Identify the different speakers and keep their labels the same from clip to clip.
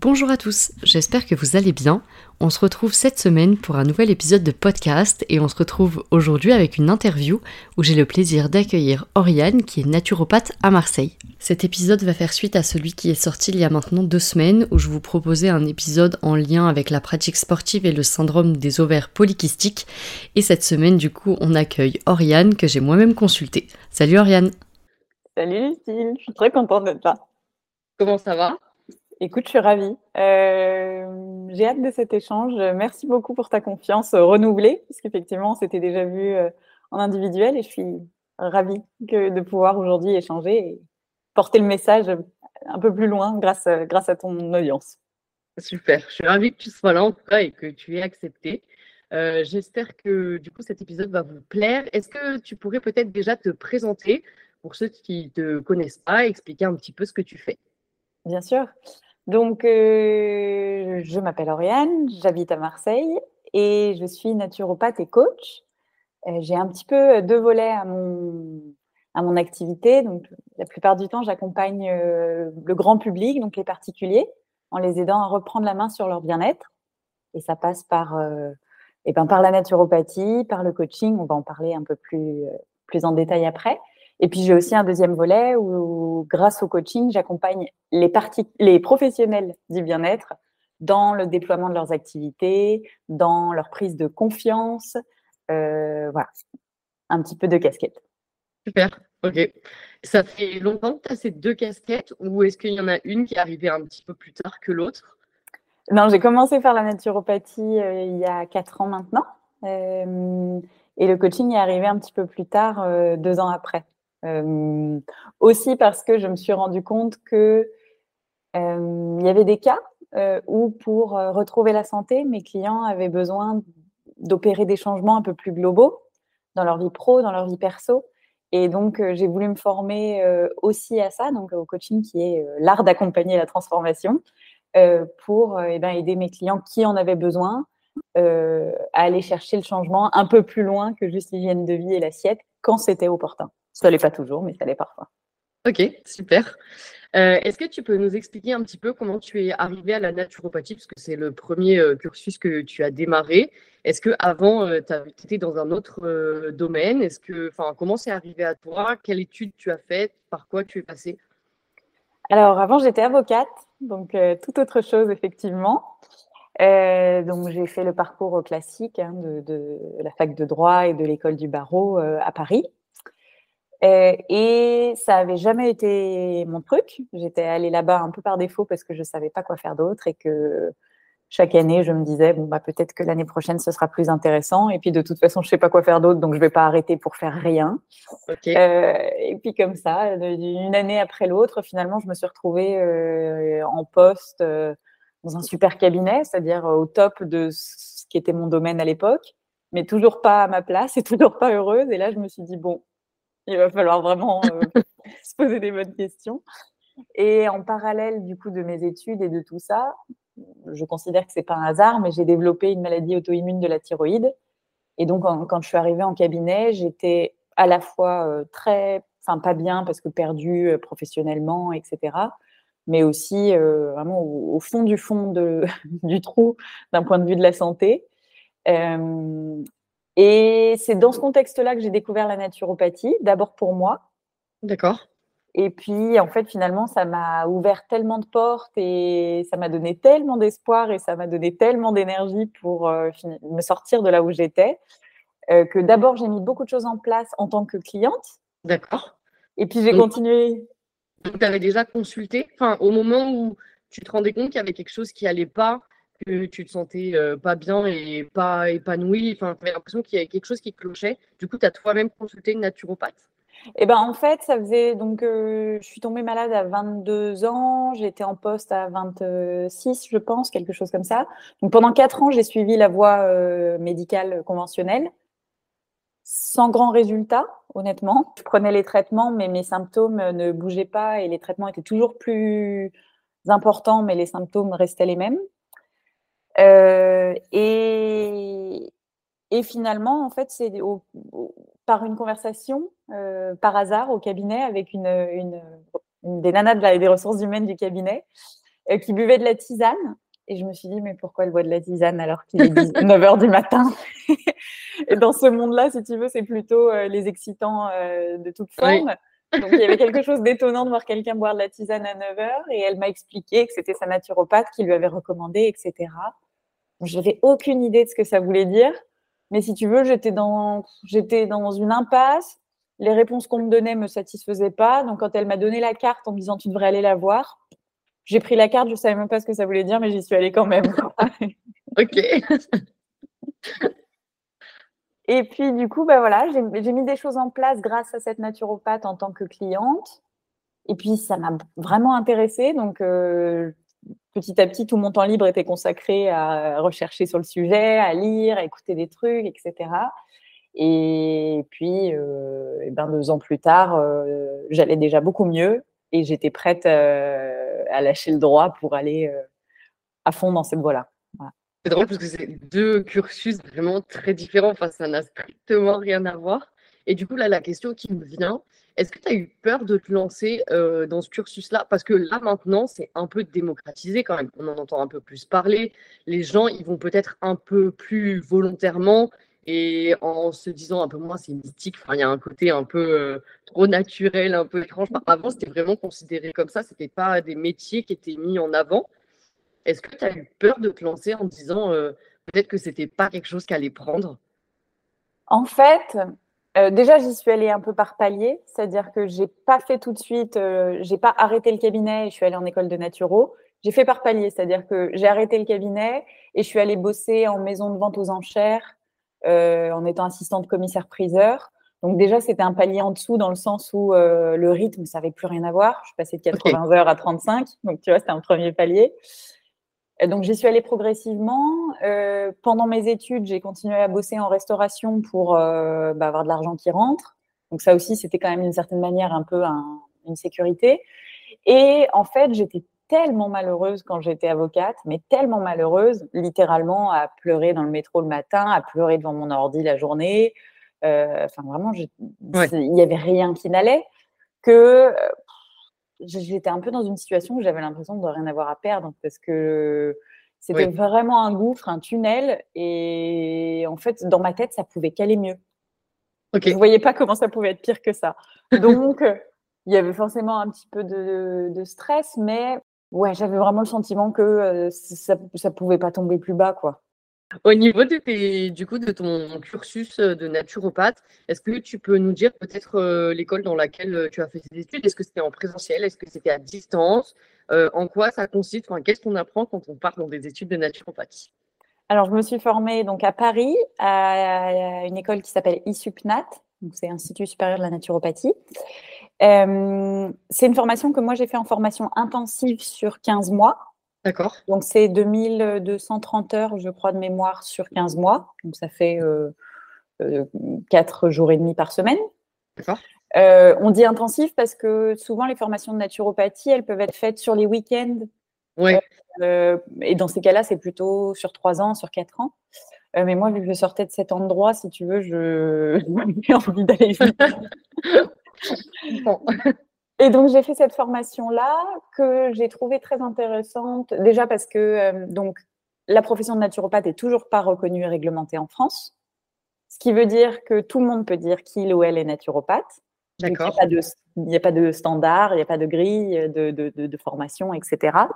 Speaker 1: Bonjour à tous, j'espère que vous allez bien. On se retrouve cette semaine pour un nouvel épisode de podcast et on se retrouve aujourd'hui avec une interview où j'ai le plaisir d'accueillir Oriane qui est naturopathe à Marseille. Cet épisode va faire suite à celui qui est sorti il y a maintenant deux semaines où je vous proposais un épisode en lien avec la pratique sportive et le syndrome des ovaires polykystiques et cette semaine du coup on accueille Oriane que j'ai moi-même consultée. Salut Oriane
Speaker 2: Salut Lucille, je suis très contente d'être là.
Speaker 1: Comment ça va?
Speaker 2: Écoute, je suis ravie. Euh, j'ai hâte de cet échange. Merci beaucoup pour ta confiance renouvelée, parce qu'effectivement, on s'était déjà vu euh, en individuel et je suis ravie de pouvoir aujourd'hui échanger et porter le message un peu plus loin grâce, grâce à ton audience.
Speaker 1: Super, je suis ravie que tu sois là en tout cas et que tu aies accepté. Euh, j'espère que du coup cet épisode va vous plaire. Est-ce que tu pourrais peut-être déjà te présenter pour ceux qui ne te connaissent pas, expliquer un petit peu ce que tu fais?
Speaker 2: Bien sûr. Donc, euh, je m'appelle Oriane, j'habite à Marseille et je suis naturopathe et coach. Euh, j'ai un petit peu deux volets à mon, à mon activité. Donc, la plupart du temps, j'accompagne euh, le grand public, donc les particuliers, en les aidant à reprendre la main sur leur bien-être. Et ça passe par, et ben, par la naturopathie, par le coaching. On va en parler un peu plus, plus en détail après. Et puis j'ai aussi un deuxième volet où, grâce au coaching, j'accompagne les, les professionnels du bien-être dans le déploiement de leurs activités, dans leur prise de confiance. Euh, voilà, un petit peu de casquette.
Speaker 1: Super, ok. Ça fait longtemps que tu as ces deux casquettes ou est-ce qu'il y en a une qui est arrivée un petit peu plus tard que l'autre?
Speaker 2: Non, j'ai commencé par la naturopathie euh, il y a quatre ans maintenant. Euh, et le coaching est arrivé un petit peu plus tard, deux ans après. Euh, aussi parce que je me suis rendu compte que euh, il y avait des cas euh, où pour retrouver la santé, mes clients avaient besoin d'opérer des changements un peu plus globaux dans leur vie pro, dans leur vie perso. Et donc, j'ai voulu me former aussi à ça, donc au coaching qui est l'art d'accompagner la transformation, pour eh ben, aider mes clients qui en avaient besoin à aller chercher le changement un peu plus loin que juste l'hygiène de vie et l'assiette quand c'était opportun. Ça l'est pas toujours, mais ça l'est parfois.
Speaker 1: Ok, super. Euh, est-ce que tu peux nous expliquer un petit peu comment tu es arrivé à la naturopathie, parce que c'est le premier euh, cursus que tu as démarré. Est-ce que avant euh, tu étais dans un autre domaine? Est-ce que, enfin, comment c'est arrivé à toi? Quelle étude tu as faite? Par quoi tu es passé
Speaker 2: Alors avant j'étais avocate, donc tout autre chose effectivement. donc j'ai fait le parcours classique hein, de, de, la fac de droit et de l'école du barreau à Paris. Euh, et ça avait jamais été mon truc. J'étais allée là-bas un peu par défaut parce que je savais pas quoi faire d'autre et que chaque année, je me disais bon bah peut-être que l'année prochaine ce sera plus intéressant. Et puis de toute façon, je sais pas quoi faire d'autre, donc je vais pas arrêter pour faire rien. Okay. Euh, et puis comme ça, d'une année après l'autre, finalement, je me suis retrouvée euh, en poste dans un super cabinet, c'est-à-dire au top de ce qui était mon domaine à l'époque, mais toujours pas à ma place et toujours pas heureuse. Et là, je me suis dit bon il va falloir vraiment euh, se poser des bonnes questions. Et en parallèle du coup de mes études et de tout ça, je considère que c'est pas un hasard, mais j'ai développé une maladie auto-immune de la thyroïde. Et donc quand je suis arrivée en cabinet, j'étais à la fois euh, très, enfin pas bien parce que perdue euh, professionnellement, etc. Mais aussi vraiment au, fond du fond de, du trou d'un point de vue de la santé. Et c'est dans ce contexte-là que j'ai découvert la naturopathie, d'abord pour moi.
Speaker 1: D'accord.
Speaker 2: Et puis, en fait, finalement, ça m'a ouvert tellement de portes et ça m'a donné tellement d'espoir et ça m'a donné tellement d'énergie pour euh, me sortir de là où j'étais euh, que d'abord, j'ai mis beaucoup de choses en place en tant que cliente.
Speaker 1: D'accord.
Speaker 2: Et puis, j'ai continué.
Speaker 1: Donc, tu avais déjà consulté, enfin, au moment où
Speaker 3: tu te rendais compte qu'il y avait quelque chose qui allait pas, que tu te sentais pas bien et pas épanoui. Enfin, tu avais l'impression qu'il y avait quelque chose qui clochait. Du coup, tu as toi-même consulté une naturopathe?
Speaker 2: Eh ben, en fait, ça faisait donc je suis tombée malade à 22 ans, j'étais en poste à 26, je pense, quelque chose comme ça. Donc pendant quatre ans, j'ai suivi la voie médicale conventionnelle sans grand résultat, honnêtement. Je prenais les traitements, mais mes symptômes ne bougeaient pas et les traitements étaient toujours plus importants, mais les symptômes restaient les mêmes. Euh, et, et, finalement, en fait, c'est par une conversation, euh, par hasard, au cabinet, avec une, une, des nanas des ressources humaines du cabinet, euh, qui buvait de la tisane et je me suis dit, mais pourquoi elle boit de la tisane alors qu'il est 9 h du matin? Et dans ce monde-là, si tu veux, c'est plutôt euh, les excitants de toute forme. Donc, il y avait quelque chose d'étonnant de voir quelqu'un boire de la tisane à 9 h et elle m'a expliqué que c'était sa naturopathe qui lui avait recommandé, etc. Je n'avais aucune idée de ce que ça voulait dire. Mais si tu veux, j'étais dans, j'étais dans une impasse. Les réponses qu'on me donnait ne me satisfaisaient pas. Donc, quand elle m'a donné la carte en me disant tu devrais aller la voir, j'ai pris la carte, je ne savais même pas ce que ça voulait dire, mais j'y suis allée quand même.
Speaker 3: ok.
Speaker 2: Et puis, du coup, bah voilà, j'ai mis des choses en place grâce à cette naturopathe en tant que cliente. Et puis, ça m'a vraiment intéressée. Donc, euh, petit à petit, tout mon temps libre était consacré à rechercher sur le sujet, à lire, à écouter des trucs, etc. Et puis, euh, et ben deux ans plus tard, euh, j'allais déjà beaucoup mieux et j'étais prête euh, à lâcher le droit pour aller à fond dans cette voie-là.
Speaker 3: C'est drôle parce que c'est deux cursus vraiment très différents. Enfin, ça n'a strictement rien à voir. Et du coup, là, la question qui me vient, est-ce que tu as eu peur de te lancer euh, dans ce cursus-là? Parce que là, maintenant, c'est un peu démocratisé quand même. On en entend un peu plus parler. Les gens, ils vont peut-être un peu plus volontairement et en se disant un peu moins c'est mystique, il y a un côté un peu euh, trop naturel, un peu étrange. Avant, c'était vraiment considéré comme ça, c'était pas des métiers qui étaient mis en avant. Est-ce que tu as eu peur de te lancer en disant euh, peut-être que c'était pas quelque chose qu'allait prendre?
Speaker 2: En fait, euh, déjà j'y suis allée un peu par palier, c'est-à-dire que j'ai pas fait tout de suite, j'ai pas arrêté le cabinet et je suis allée en école de naturo. J'ai fait par palier, c'est-à-dire que j'ai arrêté le cabinet et je suis allée bosser en maison de vente aux enchères euh, en étant assistante commissaire-priseur. Donc déjà, c'était un palier en dessous dans le sens où euh, le rythme, ça n'avait plus rien à voir. Je passais de 80 heures à 35. Donc tu vois, c'était un premier palier. Donc j'y suis allée progressivement. Euh, pendant mes études, j'ai continué à bosser en restauration pour bah, avoir de l'argent qui rentre. Donc ça aussi, c'était quand même d'une certaine manière un peu une sécurité. Et en fait, j'étais tellement malheureuse quand j'étais avocate, mais tellement malheureuse, littéralement, à pleurer dans le métro le matin, à pleurer devant mon ordi la journée. Euh, enfin, vraiment, il n'y avait rien qui n'allait, que euh, j'étais un peu dans une situation où j'avais l'impression de rien avoir à perdre, parce que c'était vraiment un gouffre, un tunnel, et en fait, dans ma tête, ça pouvait qu'aller mieux. Je ne voyais pas comment ça pouvait être pire que ça. Donc, il y avait forcément un petit peu de, de stress, mais Ouais, j'avais vraiment le sentiment que ça ne pouvait pas tomber plus bas, quoi.
Speaker 3: Au niveau de tes, du coup, de ton cursus de naturopathe, est-ce que tu peux nous dire peut-être l'école dans laquelle tu as fait tes études? Est-ce que c'était en présentiel? Est-ce que c'était à distance? En quoi ça consiste? Qu'est-ce qu'on apprend quand on part dans des études de naturopathie?
Speaker 2: Alors, je me suis formée donc à Paris, à une école qui s'appelle ISUPNAT, c'est Institut supérieur de la naturopathie. Euh, c'est une formation que moi j'ai fait en formation intensive sur 15 mois.
Speaker 3: D'accord.
Speaker 2: Donc c'est 2230 heures, je crois, de mémoire sur 15 mois. Donc ça fait euh, euh, 4 jours et demi par semaine.
Speaker 3: D'accord.
Speaker 2: Euh, on dit intensif parce que souvent les formations de naturopathie, elles peuvent être faites sur les week-ends.
Speaker 3: Oui.
Speaker 2: et dans ces cas-là, c'est plutôt sur 3 ans, sur 4 ans. mais moi, vu que je sortais de cet endroit, si tu veux, je j'ai envie d'aller vite. Et donc, j'ai fait cette formation-là que j'ai trouvée très intéressante. Déjà parce que euh, donc, la profession de naturopathe est toujours pas reconnue et réglementée en France. Ce qui veut dire que tout le monde peut dire qu'il ou elle est naturopathe.
Speaker 3: D'accord.
Speaker 2: Il n'y a, pas de standard, il n'y a pas de grille de, de, de, de formation, etc.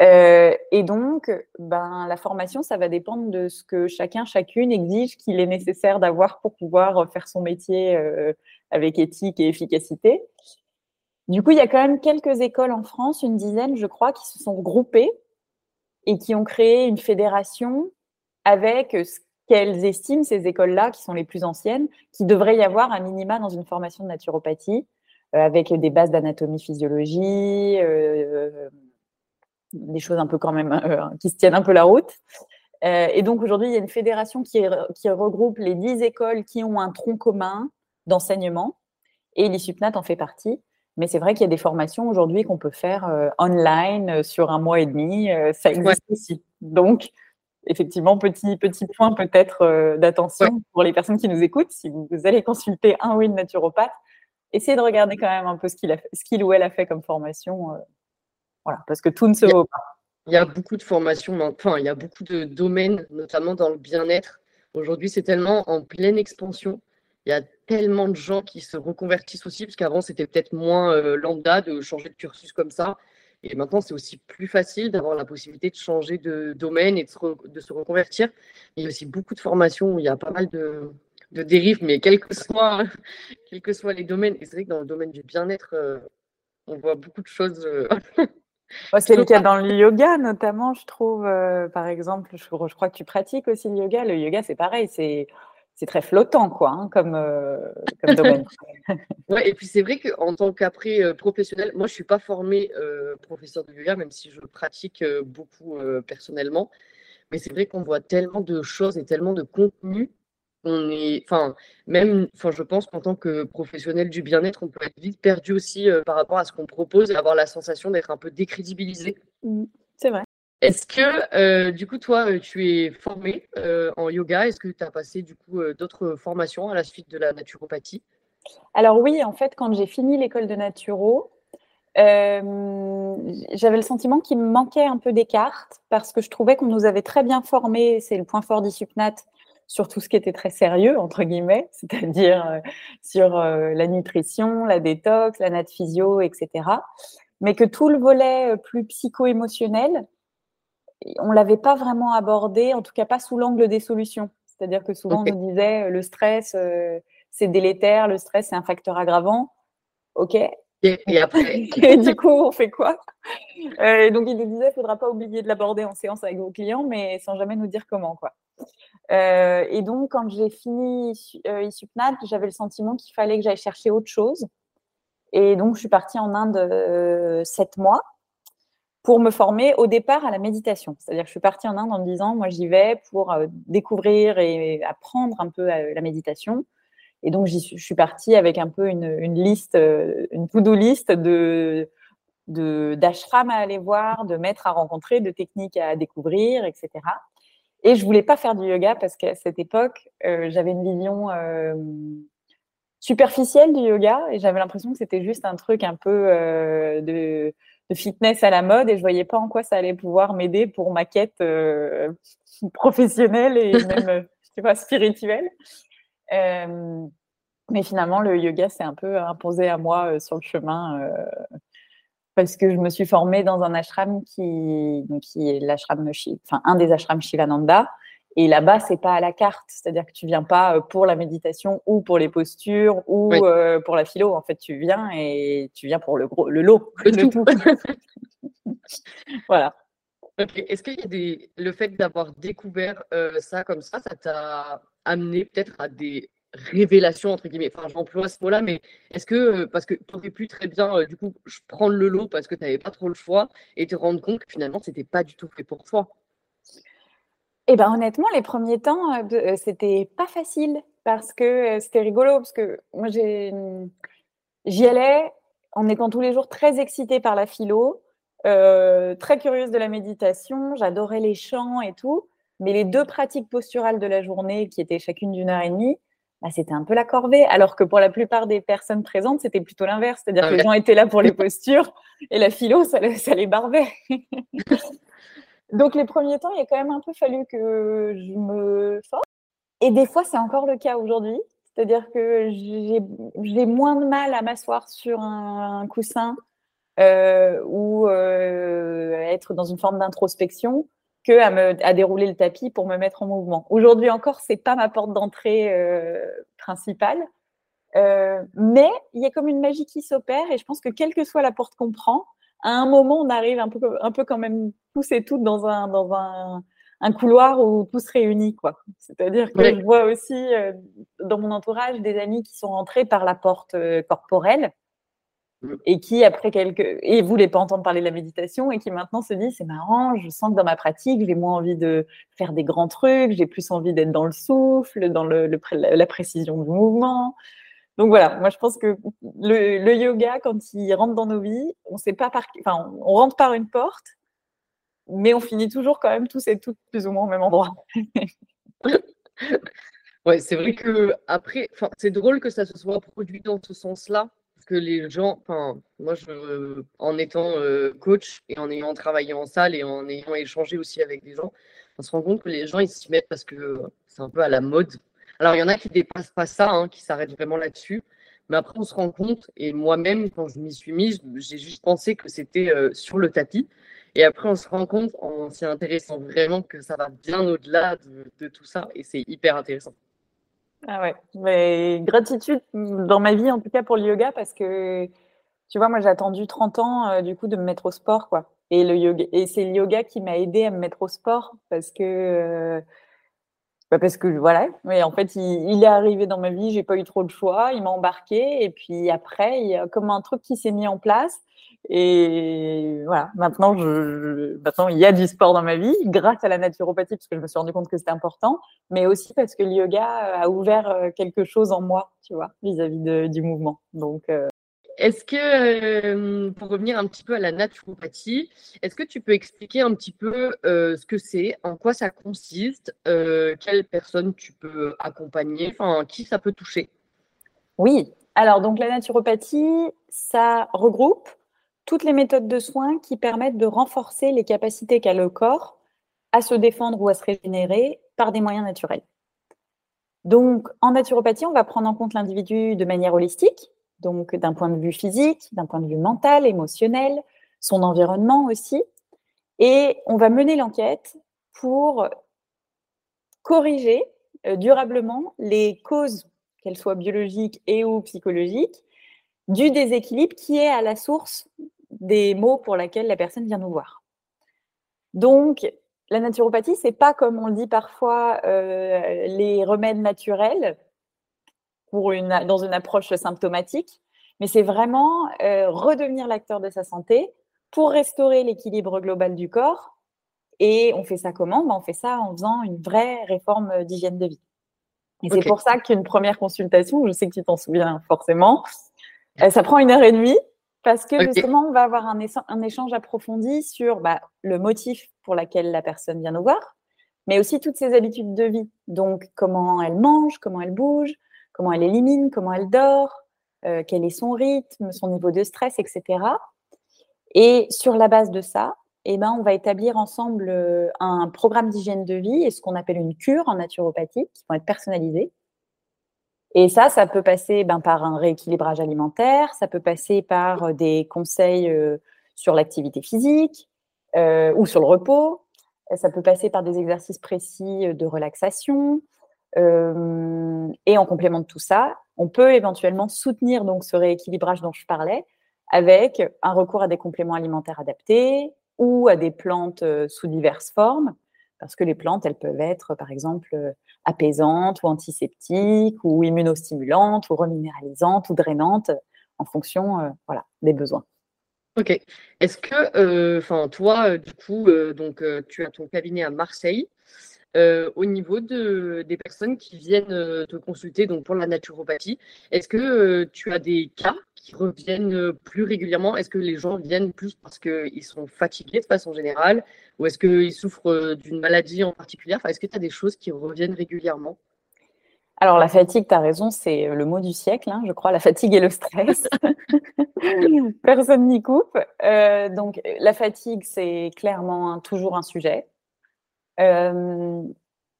Speaker 2: Euh, et donc, ben, la formation, ça va dépendre de ce que chacun, chacune exige qu'il est nécessaire d'avoir pour pouvoir faire son métier euh, avec éthique et efficacité. Du coup, il y a quand même quelques écoles en France, une dizaine, je crois, qui se sont regroupées et qui ont créé une fédération avec ce qu'elles estiment, ces écoles-là, qui sont les plus anciennes, qui devrait y avoir un minima dans une formation de naturopathie, euh, avec des bases d'anatomie, physiologie, euh, des choses un peu quand même euh, qui se tiennent un peu la route. et donc aujourd'hui, il y a une fédération qui, qui regroupe les dix écoles qui ont un tronc commun d'enseignement, et l'ISUPNAT en fait partie. Mais c'est vrai qu'il y a des formations aujourd'hui qu'on peut faire online sur un mois et demi. ça existe aussi. Donc, effectivement, petit, petit point peut-être euh, d'attention pour les personnes qui nous écoutent. Si vous, allez consulter un ou une naturopathe, essayez de regarder quand même un peu ce qu'il, a ce qu'il ou elle a fait comme formation. Euh, voilà, parce que tout ne se vaut pas.
Speaker 3: Il y a beaucoup de formations, enfin, il y a beaucoup de domaines, notamment dans le bien-être. Aujourd'hui, c'est tellement en pleine expansion. Il y a tellement de gens qui se reconvertissent aussi, parce qu'avant, c'était peut-être moins euh, lambda de changer de cursus comme ça. Et maintenant, c'est aussi plus facile d'avoir la possibilité de changer de domaine et de se, reconvertir. Il y a aussi beaucoup de formations où il y a pas mal de, dérives, mais quels que, soient, quels que soient les domaines. Et c'est vrai que dans le domaine du bien-être, euh, on voit beaucoup de choses. Euh,
Speaker 2: c'est le cas dans le yoga, notamment, je trouve. Euh, par exemple, je, je, crois que tu pratiques aussi le yoga. Le yoga, c'est pareil. C'est c'est très flottant, quoi, hein, comme, euh, comme, domaine.
Speaker 3: ouais, et puis c'est vrai qu'en tant qu'après euh, professionnel, moi je ne suis pas formée euh, professeur de yoga, même si je le pratique beaucoup personnellement. Mais c'est vrai qu'on voit tellement de choses et tellement de contenu. On est, enfin, même, enfin, je pense qu'en tant que professionnel du bien-être, on peut être vite perdu aussi par rapport à ce qu'on propose et avoir la sensation d'être un peu décrédibilisé.
Speaker 2: Mmh, c'est vrai.
Speaker 3: Est-ce que, euh, du coup, toi, euh, tu es formé euh, en yoga? Est-ce que tu as passé, du coup, d'autres formations à la suite de la naturopathie?
Speaker 2: Alors oui, en fait, quand j'ai fini l'école de naturo, j'avais le sentiment qu'il me manquait un peu des cartes parce que je trouvais qu'on nous avait très bien formés, c'est le point fort d'Isupnat, sur tout ce qui était très sérieux, entre guillemets, c'est-à-dire sur la nutrition, la détox, la nat physio, etc. Mais que tout le volet plus psycho-émotionnel, on l'avait pas vraiment abordé, en tout cas pas sous l'angle des solutions. C'est-à-dire que souvent on nous disait euh, le stress euh, c'est délétère, le stress c'est un facteur aggravant. Ok.
Speaker 3: Et, après?
Speaker 2: Du coup on fait quoi? Euh, Donc il nous disait il faudra pas oublier de l'aborder en séance avec vos clients, mais sans jamais nous dire comment quoi. et donc quand j'ai fini ISUPNAT, j'avais le sentiment qu'il fallait que j'aille chercher autre chose. Et donc je suis partie en Inde sept mois pour me former au départ à la méditation. C'est-à-dire que je suis partie en Inde en me disant, moi j'y vais pour euh, découvrir et apprendre un peu euh, la méditation. Et donc je suis partie avec un peu une, liste, euh, une to-do list de d'ashram à aller voir, de maîtres à rencontrer, de techniques à découvrir, etc. Et je voulais pas faire du yoga parce qu'à cette époque, j'avais une vision superficielle du yoga et j'avais l'impression que c'était juste un truc un peu de de fitness à la mode et je voyais pas en quoi ça allait pouvoir m'aider pour ma quête euh, professionnelle et même euh, sais pas spirituelle. Euh, mais finalement, le yoga s'est un peu imposé à moi sur le chemin parce que je me suis formée dans un ashram qui, qui est l'ashram, enfin un des ashrams Shivananda, et là-bas, c'est pas à la carte, c'est-à-dire que tu viens pas euh, pour la méditation ou pour les postures ou euh, pour la philo. En fait, tu viens et tu viens pour le gros, le lot, le, tout. voilà.
Speaker 3: Est-ce qu'il y a des, le fait d'avoir découvert euh, ça comme ça, ça t'a amené peut-être à des révélations entre guillemets? Enfin, j'emploie ce mot-là, mais est-ce que parce que tu aurais pu très bien du coup prendre le lot parce que tu n'avais pas trop le choix et te rendre compte que finalement c'était pas du tout fait pour toi?
Speaker 2: Eh ben honnêtement, les premiers temps, euh, euh, c'était pas facile parce que euh, c'était rigolo parce que moi j'y allais en étant tous les jours très excitée par la philo, très curieuse de la méditation, j'adorais les chants et tout, mais les deux pratiques posturales de la journée qui étaient chacune d'une heure et demie, bah, c'était un peu la corvée, alors que pour la plupart des personnes présentes, c'était plutôt l'inverse, c'est-à-dire ah que les gens étaient là pour les postures et la philo, ça, ça les barbait. Donc les premiers temps, il a quand même un peu fallu que je me force. Et des fois, c'est encore le cas aujourd'hui. C'est-à-dire que j'ai moins de mal à m'asseoir sur un, coussin euh, ou euh, être dans une forme d'introspection que à, à dérouler le tapis pour me mettre en mouvement. Aujourd'hui encore, c'est pas ma porte d'entrée euh, principale. mais il y a comme une magie qui s'opère et je pense que quelle que soit la porte qu'on prend, à un moment, on arrive un peu, un peu quand même tous et toutes dans un, dans un, un couloir où tout se réunit. Quoi. C'est-à-dire que je vois aussi euh, dans mon entourage des amis qui sont rentrés par la porte euh, corporelle mm. et qui, après quelques. et voulaient pas entendre parler de la méditation et qui maintenant se disent c'est marrant, je sens que dans ma pratique, j'ai moins envie de faire des grands trucs, j'ai plus envie d'être dans le souffle, dans le, la précision du mouvement. Donc voilà, moi je pense que le, yoga, quand il rentre dans nos vies, on sait pas par, enfin, on rentre par une porte mais on finit toujours quand même tous et toutes plus ou moins au même endroit.
Speaker 3: ouais, c'est vrai que après, c'est drôle que ça se soit produit dans ce sens-là, parce que les gens, enfin, moi, je, en étant euh, coach et en ayant travaillé en salle et en ayant échangé aussi avec des gens, on se rend compte que les gens ils s'y mettent parce que c'est un peu à la mode. Alors il y en a qui dépassent pas ça, hein, qui s'arrêtent vraiment là-dessus. Mais après, on se rend compte, et moi-même, quand je m'y suis mise, j'ai juste pensé que c'était euh, sur le tapis. Et après, on se rend compte en s'y intéressant vraiment que ça va bien au-delà de, tout ça et c'est hyper intéressant.
Speaker 2: Ah ouais, mais gratitude dans ma vie en tout cas pour le yoga parce que tu vois, moi j'ai attendu 30 ans euh, du coup de me mettre au sport quoi. Et et c'est le yoga qui m'a aidé à me mettre au sport parce que euh, bah, parce que voilà, mais en fait il, est arrivé dans ma vie, j'ai pas eu trop de choix, il m'a embarqué et puis après il y a comme un truc qui s'est mis en place et voilà, maintenant, je, maintenant, il y a du sport dans ma vie grâce à la naturopathie, parce que je me suis rendu compte que c'était important, mais aussi parce que le yoga a ouvert euh, quelque chose en moi, tu vois, vis-à-vis du mouvement. Donc, euh,
Speaker 3: Est-ce que, euh, pour revenir un petit peu à la naturopathie, est-ce que tu peux expliquer un petit peu ce que c'est, en quoi ça consiste, quelles personnes tu peux accompagner, enfin, qui ça peut toucher?
Speaker 2: Oui, alors donc la naturopathie, ça regroupe toutes les méthodes de soins qui permettent de renforcer les capacités qu'a le corps à se défendre ou à se régénérer par des moyens naturels. Donc, en naturopathie, on va prendre en compte l'individu de manière holistique, donc d'un point de vue physique, d'un point de vue mental, émotionnel, son environnement aussi, et on va mener l'enquête pour corriger euh, durablement les causes, qu'elles soient biologiques et ou psychologiques, du déséquilibre qui est à la source des mots pour lesquels la personne vient nous voir. Donc, la naturopathie, c'est pas comme on le dit parfois euh, les remèdes naturels pour une, dans une approche symptomatique, mais c'est vraiment euh, redevenir l'acteur de sa santé pour restaurer l'équilibre global du corps. Et on fait ça comment? Ben, On fait ça en faisant une vraie réforme d'hygiène de vie. Et c'est pour ça qu'une première consultation, je sais que tu t'en souviens forcément, euh, ça prend une heure et demie parce que justement, on va avoir un, un échange approfondi sur bah, le motif pour lequel la personne vient nous voir, mais aussi toutes ses habitudes de vie. Donc, comment elle mange, comment elle bouge, comment elle élimine, comment elle dort, euh, quel est son rythme, son niveau de stress, etc. Et sur la base de ça, eh ben, on va établir ensemble euh, un programme d'hygiène de vie et ce qu'on appelle une cure en naturopathie qui vont être personnalisées et ça, ça peut passer ben, par un rééquilibrage alimentaire, ça peut passer par euh, des conseils sur l'activité physique ou sur le repos, ça peut passer par des exercices précis de relaxation. Et en complément de tout ça, on peut éventuellement soutenir donc ce rééquilibrage dont je parlais avec un recours à des compléments alimentaires adaptés ou à des plantes sous diverses formes parce que les plantes, elles peuvent être, par exemple, euh, apaisantes ou antiseptiques ou immunostimulantes ou reminéralisantes ou drainantes en fonction euh, voilà, des besoins.
Speaker 3: Ok. Est-ce que, euh, enfin, toi, du coup, donc, tu as ton cabinet à Marseille. Au niveau de, des personnes qui viennent te consulter donc pour la naturopathie, est-ce que tu as des cas qui reviennent plus régulièrement? Est-ce que les gens viennent plus parce qu'ils sont fatigués de façon générale? Ou est-ce qu'ils souffrent d'une maladie en particulier Est-ce que tu as des choses qui reviennent régulièrement?
Speaker 2: Alors la fatigue, tu as raison, c'est le mot du siècle, hein, je crois, la fatigue et le stress. Personne n'y coupe. Euh, donc la fatigue, c'est clairement toujours un sujet. Euh,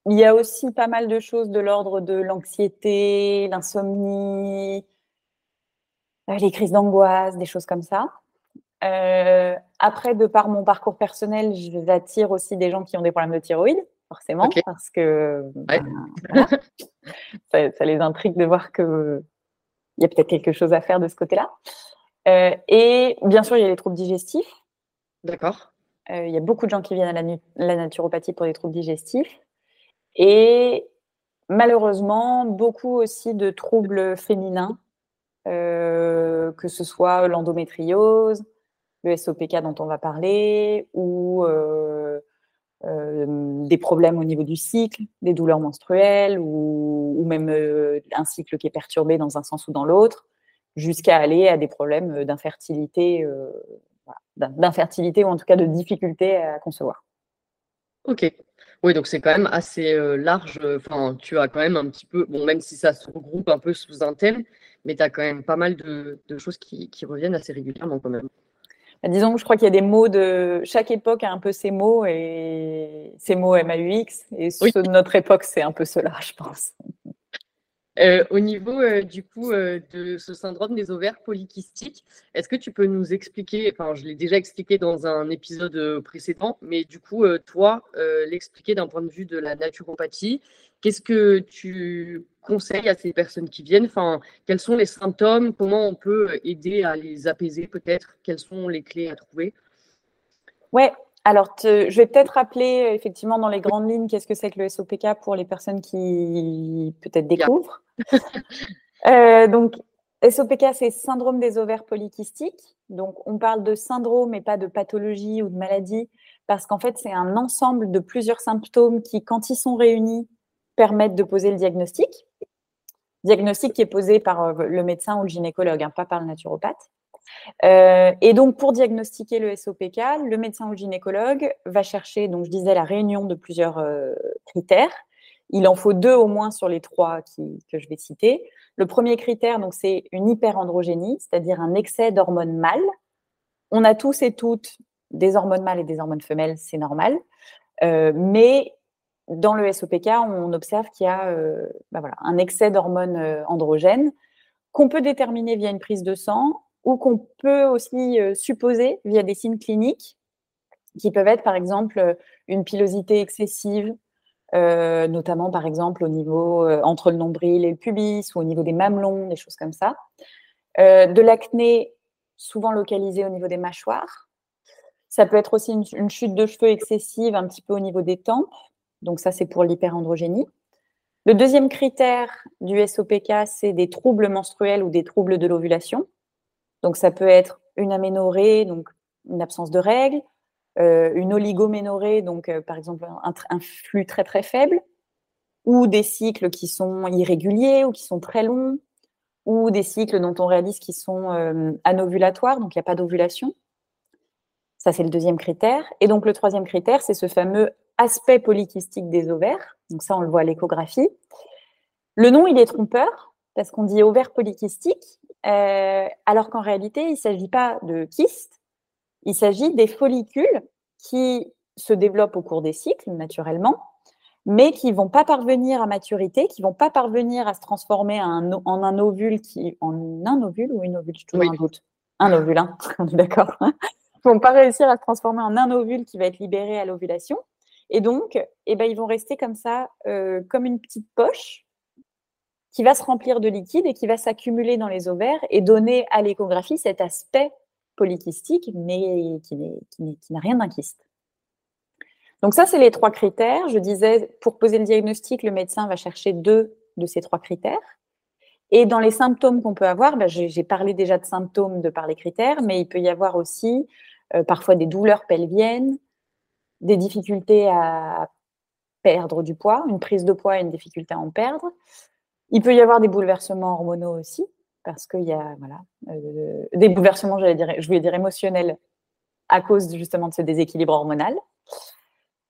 Speaker 2: il y a aussi pas mal de choses de l'ordre de l'anxiété, l'insomnie, euh, les crises d'angoisse, des choses comme ça. Euh, après, de par mon parcours personnel, j'attire aussi des gens qui ont des problèmes de thyroïde, forcément, parce que ben, ça, les intrigue de voir que il y a peut-être quelque chose à faire de ce côté-là. et bien sûr, il y a les troubles digestifs.
Speaker 3: D'accord.
Speaker 2: Il y a beaucoup de gens qui viennent à la, naturopathie pour des troubles digestifs. Et malheureusement, beaucoup aussi de troubles féminins, que ce soit l'endométriose, le SOPK dont on va parler, ou euh, euh, des problèmes au niveau du cycle, des douleurs menstruelles, ou, même euh, un cycle qui est perturbé dans un sens ou dans l'autre, jusqu'à aller à des problèmes d'infertilité, d'infertilité ou en tout cas de difficulté à concevoir.
Speaker 3: Ok. Oui, donc c'est quand même assez large. Enfin, tu as quand même un petit peu, bon, même si ça se regroupe un peu sous un thème, mais tu as quand même pas mal de, choses qui, reviennent assez régulièrement quand même.
Speaker 2: Bah, disons que je crois qu'il y a des mots de. Chaque époque a un peu ses mots et ses mots MAUX. Et ceux de notre époque, c'est un peu cela, je pense.
Speaker 3: Euh, au niveau euh, du coup euh, de ce syndrome des ovaires polykystiques, est-ce que tu peux nous expliquer, enfin je l'ai déjà expliqué dans un épisode précédent, mais du coup toi l'expliquer d'un point de vue de la naturopathie, qu'est-ce que tu conseilles à ces personnes qui viennent? Enfin, quels sont les symptômes? Comment on peut aider à les apaiser peut-être? Quelles sont les clés à trouver?
Speaker 2: Ouais, alors je vais peut-être rappeler effectivement dans les grandes lignes qu'est-ce que c'est que le SOPK pour les personnes qui peut-être découvrent. Euh, donc, SOPK, c'est syndrome des ovaires polykystiques. Donc, on parle de syndrome et pas de pathologie ou de maladie parce qu'en fait, c'est un ensemble de plusieurs symptômes qui, quand ils sont réunis, permettent de poser le diagnostic. Diagnostic qui est posé par euh, le médecin ou le gynécologue, hein, pas par le naturopathe. Euh, et donc, pour diagnostiquer le SOPK, le médecin ou gynécologue va chercher, donc je disais, la réunion de plusieurs euh, critères. Il en faut deux au moins sur les trois que je vais citer. Le premier critère, donc, c'est une hyperandrogénie, c'est-à-dire un excès d'hormones mâles. On a tous et toutes des hormones mâles et des hormones femelles, c'est normal. mais dans le SOPK, on observe qu'il y a euh, bah un excès d'hormones euh, androgènes qu'on peut déterminer via une prise de sang ou qu'on peut aussi euh, supposer via des signes cliniques qui peuvent être par exemple une pilosité excessive, notamment par exemple au niveau entre le nombril et le pubis ou au niveau des mamelons, des choses comme ça. de l'acné souvent localisée au niveau des mâchoires. Ça peut être aussi une, chute de cheveux excessive un petit peu au niveau des tempes. Donc ça, c'est pour l'hyperandrogénie. Le deuxième critère du SOPK, c'est des troubles menstruels ou des troubles de l'ovulation. Donc ça peut être une aménorrhée, donc une absence de règles, euh, une oligoménorrhée, donc euh, par exemple un, flux très très faible, ou des cycles qui sont irréguliers ou qui sont très longs, ou des cycles dont on réalise qu'ils sont euh, anovulatoires, donc il n'y a pas d'ovulation. Ça, c'est le deuxième critère. Et donc, le troisième critère, c'est ce fameux aspect polykystique des ovaires. Donc ça, on le voit à l'échographie. Le nom, il est trompeur parce qu'on dit ovaire polykystique, euh, alors qu'en réalité, il ne s'agit pas de kystes, il s'agit des follicules qui se développent au cours des cycles, naturellement, mais qui ne vont pas parvenir à maturité, qui ne vont pas parvenir à se transformer en un ovule, qui, en un ovule ou une ovule, je trouve un doute. Un ovule, hein d'accord. Ils ne vont pas réussir à se transformer en un ovule qui va être libéré à l'ovulation. Et donc, eh ben, ils vont rester comme ça, euh, comme une petite poche qui va se remplir de liquide et qui va s'accumuler dans les ovaires et donner à l'échographie cet aspect polykystique, mais qui n'a rien d'un. Donc ça, c'est les trois critères. Je disais, pour poser le diagnostic, le médecin va chercher deux de ces trois critères. Et dans les symptômes qu'on peut avoir, ben, j'ai parlé déjà de symptômes de par les critères, mais il peut y avoir aussi euh, parfois des douleurs pelviennes, des difficultés à perdre du poids, une prise de poids et une difficulté à en perdre. Il peut y avoir des bouleversements hormonaux aussi, parce qu'il y a euh, des bouleversements, je voulais dire émotionnels, à cause justement de ce déséquilibre hormonal.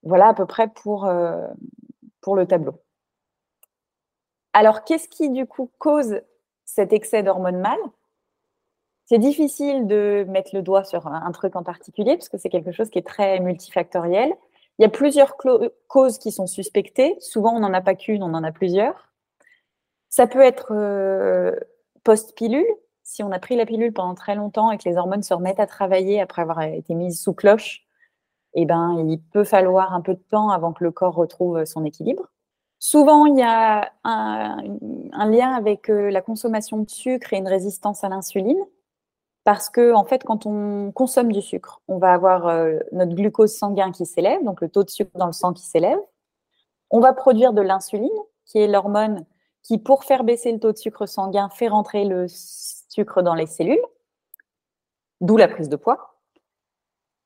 Speaker 2: Voilà à peu près pour, euh, pour le tableau. Alors, qu'est-ce qui du coup cause cet excès d'hormones mâles? C'est difficile de mettre le doigt sur un, truc en particulier parce que c'est quelque chose qui est très multifactoriel. Il y a plusieurs causes qui sont suspectées. Souvent, on n'en a pas qu'une, on en a plusieurs. Ça peut être euh, post-pilule. Si on a pris la pilule pendant très longtemps et que les hormones se remettent à travailler après avoir été mises sous cloche, eh ben, il peut falloir un peu de temps avant que le corps retrouve son équilibre. Souvent, il y a un, lien avec la consommation de sucre et une résistance à l'insuline. Parce que, en fait, quand on consomme du sucre, on va avoir notre glucose sanguin qui s'élève, donc le taux de sucre dans le sang qui s'élève. On va produire de l'insuline, qui est l'hormone qui, pour faire baisser le taux de sucre sanguin, fait rentrer le sucre dans les cellules, d'où la prise de poids.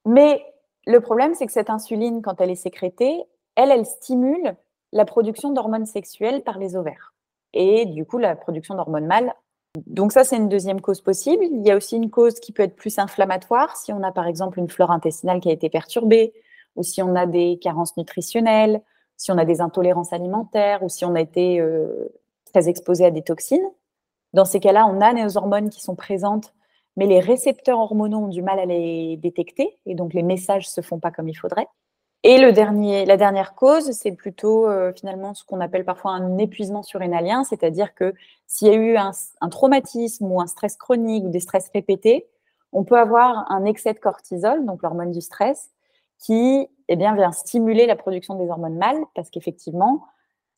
Speaker 2: Mais le problème, c'est que cette insuline, quand elle est sécrétée, elle, elle stimule la production d'hormones sexuelles par les ovaires et du coup la production d'hormones mâles. Donc ça, c'est une deuxième cause possible. Il y a aussi une cause qui peut être plus inflammatoire si on a par exemple une flore intestinale qui a été perturbée ou si on a des carences nutritionnelles, si on a des intolérances alimentaires ou si on a été euh, très exposé à des toxines. Dans ces cas-là, on a nos hormones qui sont présentes, mais les récepteurs hormonaux ont du mal à les détecter et donc les messages se font pas comme il faudrait. Et le dernier, la dernière cause, c'est plutôt euh, finalement ce qu'on appelle parfois un épuisement surrénalien, c'est-à-dire que s'il y a eu un, un, traumatisme ou un stress chronique ou des stress répétés, on peut avoir un excès de cortisol, donc l'hormone du stress, qui eh bien, vient stimuler la production des hormones mâles, parce qu'effectivement,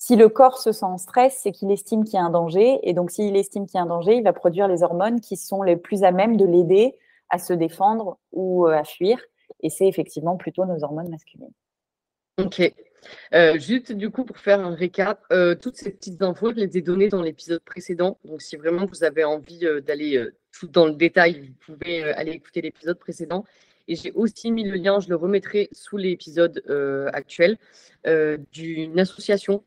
Speaker 2: si le corps se sent en stress, c'est qu'il estime qu'il y a un danger, et donc s'il estime qu'il y a un danger, il va produire les hormones qui sont les plus à même de l'aider à se défendre ou euh, à fuir. Et c'est effectivement plutôt nos hormones masculines.
Speaker 3: Ok. Euh, juste du coup, pour faire un récap, euh, toutes ces petites infos, je les ai données dans l'épisode précédent. Donc, si vraiment vous avez envie d'aller tout dans le détail, vous pouvez aller écouter l'épisode précédent. Et j'ai aussi mis le lien, je le remettrai sous l'épisode actuel, d'une association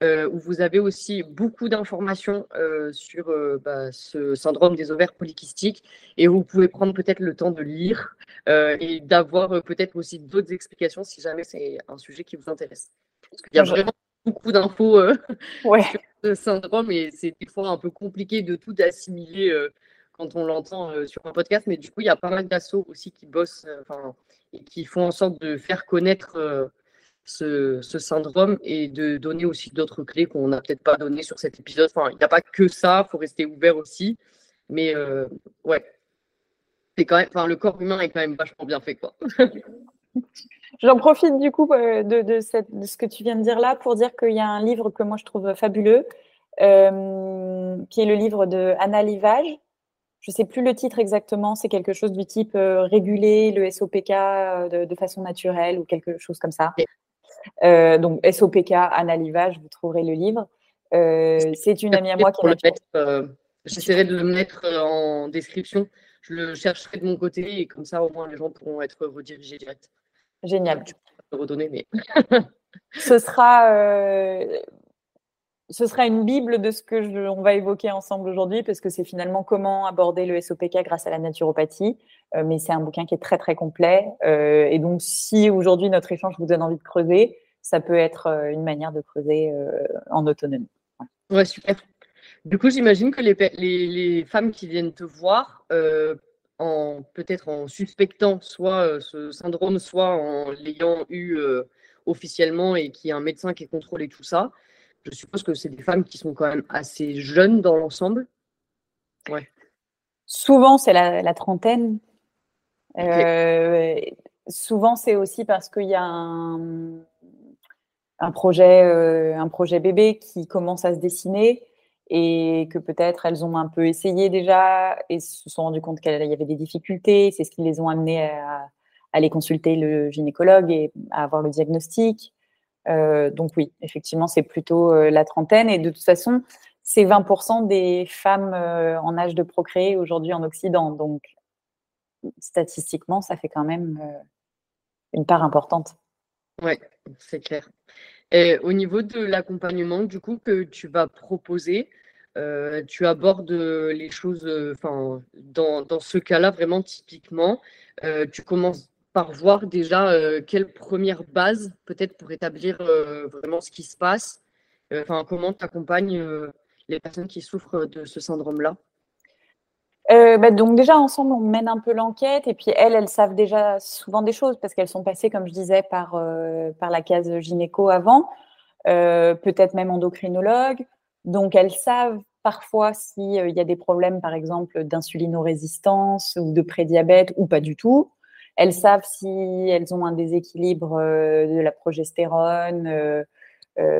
Speaker 3: euh, où vous avez aussi beaucoup d'informations euh, sur euh, bah, ce syndrome des ovaires polykystiques et vous pouvez prendre peut-être le temps de lire et d'avoir peut-être aussi d'autres explications si jamais c'est un sujet qui vous intéresse. Parce qu'il y a vraiment beaucoup d'infos sur ce syndrome et c'est des fois un peu compliqué de tout assimiler quand on l'entend sur un podcast, mais du coup, il y a pas mal d'assauts aussi qui bossent et qui font en sorte de faire connaître ce, syndrome et de donner aussi d'autres clés qu'on n'a peut-être pas données sur cet épisode. Enfin, il n'y a pas que ça, il faut rester ouvert aussi. Mais euh, ouais, c'est quand même, enfin, le corps humain est quand même vachement bien fait. quoi.
Speaker 2: J'en profite du coup euh, de, ce que tu viens de dire là pour dire qu'il y a un livre que moi je trouve fabuleux, euh, qui est le livre de Anna Livage. Je ne sais plus le titre exactement, c'est quelque chose du type réguler le SOPK de, façon naturelle ou quelque chose comme ça. Euh, donc SOPK, Anna Livage, vous trouverez le livre. Euh, c'est une amie à moi qui
Speaker 3: le euh, J'essaierai de le mettre en description. Je le chercherai de mon côté et comme ça, au moins, les gens pourront être redirigés direct.
Speaker 2: Génial.
Speaker 3: Tu peux le redonner, mais.
Speaker 2: ce sera ce sera une bible de ce que on va évoquer ensemble aujourd'hui, parce que c'est finalement comment aborder le SOPK grâce à la naturopathie. Euh, mais c'est un bouquin qui est très très complet. Euh, et donc, si aujourd'hui notre échange vous donne envie de creuser, ça peut être euh, une manière de creuser en autonomie.
Speaker 3: Ouais. super. Du coup, j'imagine que les, les, femmes qui viennent te voir, en peut-être en suspectant soit ce syndrome, soit en l'ayant eu officiellement et qui y a un médecin qui contrôle tout ça, je suppose que c'est des femmes qui sont quand même assez jeunes dans l'ensemble.
Speaker 2: Ouais. Souvent, c'est la, trentaine. Euh, souvent, c'est aussi parce qu'il y a un, projet, euh, un projet bébé qui commence à se dessiner et que peut-être elles ont un peu essayé déjà et se sont rendues compte qu'il y avait des difficultés. C'est ce qui les ont amenées à aller consulter le gynécologue et à avoir le diagnostic. Euh, donc oui, effectivement, c'est plutôt la trentaine. Et de toute façon, c'est 20% des femmes en âge de procréer aujourd'hui en Occident. Donc statistiquement, ça fait quand même une part importante.
Speaker 3: Oui, c'est clair. Au niveau de l'accompagnement, du coup, que tu vas proposer, tu abordes les choses, dans, ce cas-là, vraiment typiquement, tu commences par voir déjà euh, quelle première base peut-être pour établir euh, vraiment ce qui se passe euh, Enfin, comment tu accompagnes les personnes qui souffrent de ce syndrome-là?
Speaker 2: Bah, donc déjà ensemble on mène un peu l'enquête et puis elles elles savent déjà souvent des choses parce qu'elles sont passées comme je disais par par la case gynéco avant peut-être même endocrinologue donc elles savent parfois s'il y a des problèmes par exemple d'insulinorésistance ou de prédiabète ou pas du tout elles savent si elles ont un déséquilibre euh, de la progestérone, euh,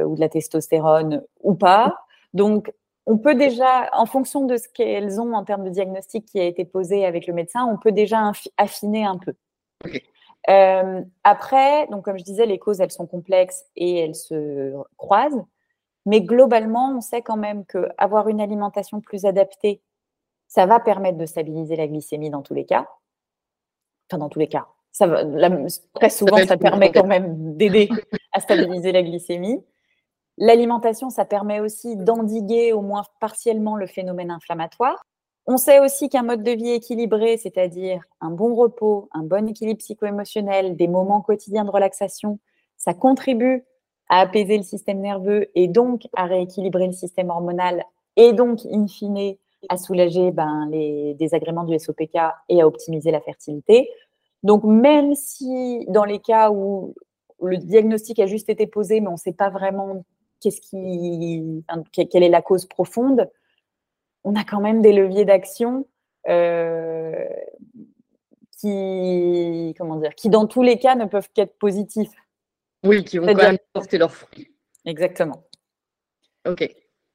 Speaker 2: ou de la testostérone ou pas. Donc, on peut déjà, en fonction de ce qu'elles ont en termes de diagnostic qui a été posé avec le médecin, on peut déjà affiner un peu. Euh, après, donc comme je disais, les causes, elles sont complexes et elles se croisent. Mais globalement, on sait quand même qu'avoir une alimentation plus adaptée, ça va permettre de stabiliser la glycémie dans tous les cas. Enfin, dans tous les cas. Ça va, très souvent, ça permet quand même d'aider à stabiliser la glycémie. L'alimentation, ça permet aussi d'endiguer au moins partiellement le phénomène inflammatoire. On sait aussi qu'un mode de vie équilibré, c'est-à-dire un bon repos, un bon équilibre psycho-émotionnel, des moments quotidiens de relaxation, ça contribue à apaiser le système nerveux et donc à rééquilibrer le système hormonal et donc, in fine, à soulager ben, les désagréments du SOPK et à optimiser la fertilité. Donc, même si dans les cas où le diagnostic a juste été posé, mais on ne sait pas vraiment qu'est-ce qui, quelle est la cause profonde, on a quand même des leviers d'action euh, qui, comment dire, qui dans tous les cas ne peuvent qu'être positifs.
Speaker 3: Oui, qui vont quand même porter leurs fruits.
Speaker 2: Exactement.
Speaker 3: Ok.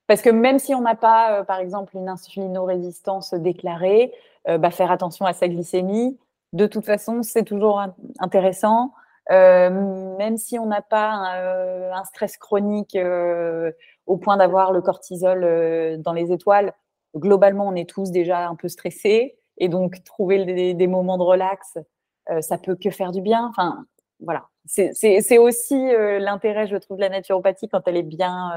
Speaker 2: Parce que même si on n'a pas, euh, par exemple, une insulinorésistance déclarée, euh, bah, faire attention à sa glycémie, de toute façon, c'est toujours intéressant. Euh, même si on n'a pas euh, un, stress chronique euh, au point d'avoir le cortisol dans les étoiles, globalement, on est tous déjà un peu stressés. Et donc, trouver des, moments de relax, ça peut que faire du bien. Enfin, voilà. C'est aussi l'intérêt, je trouve, de la naturopathie quand elle est bien,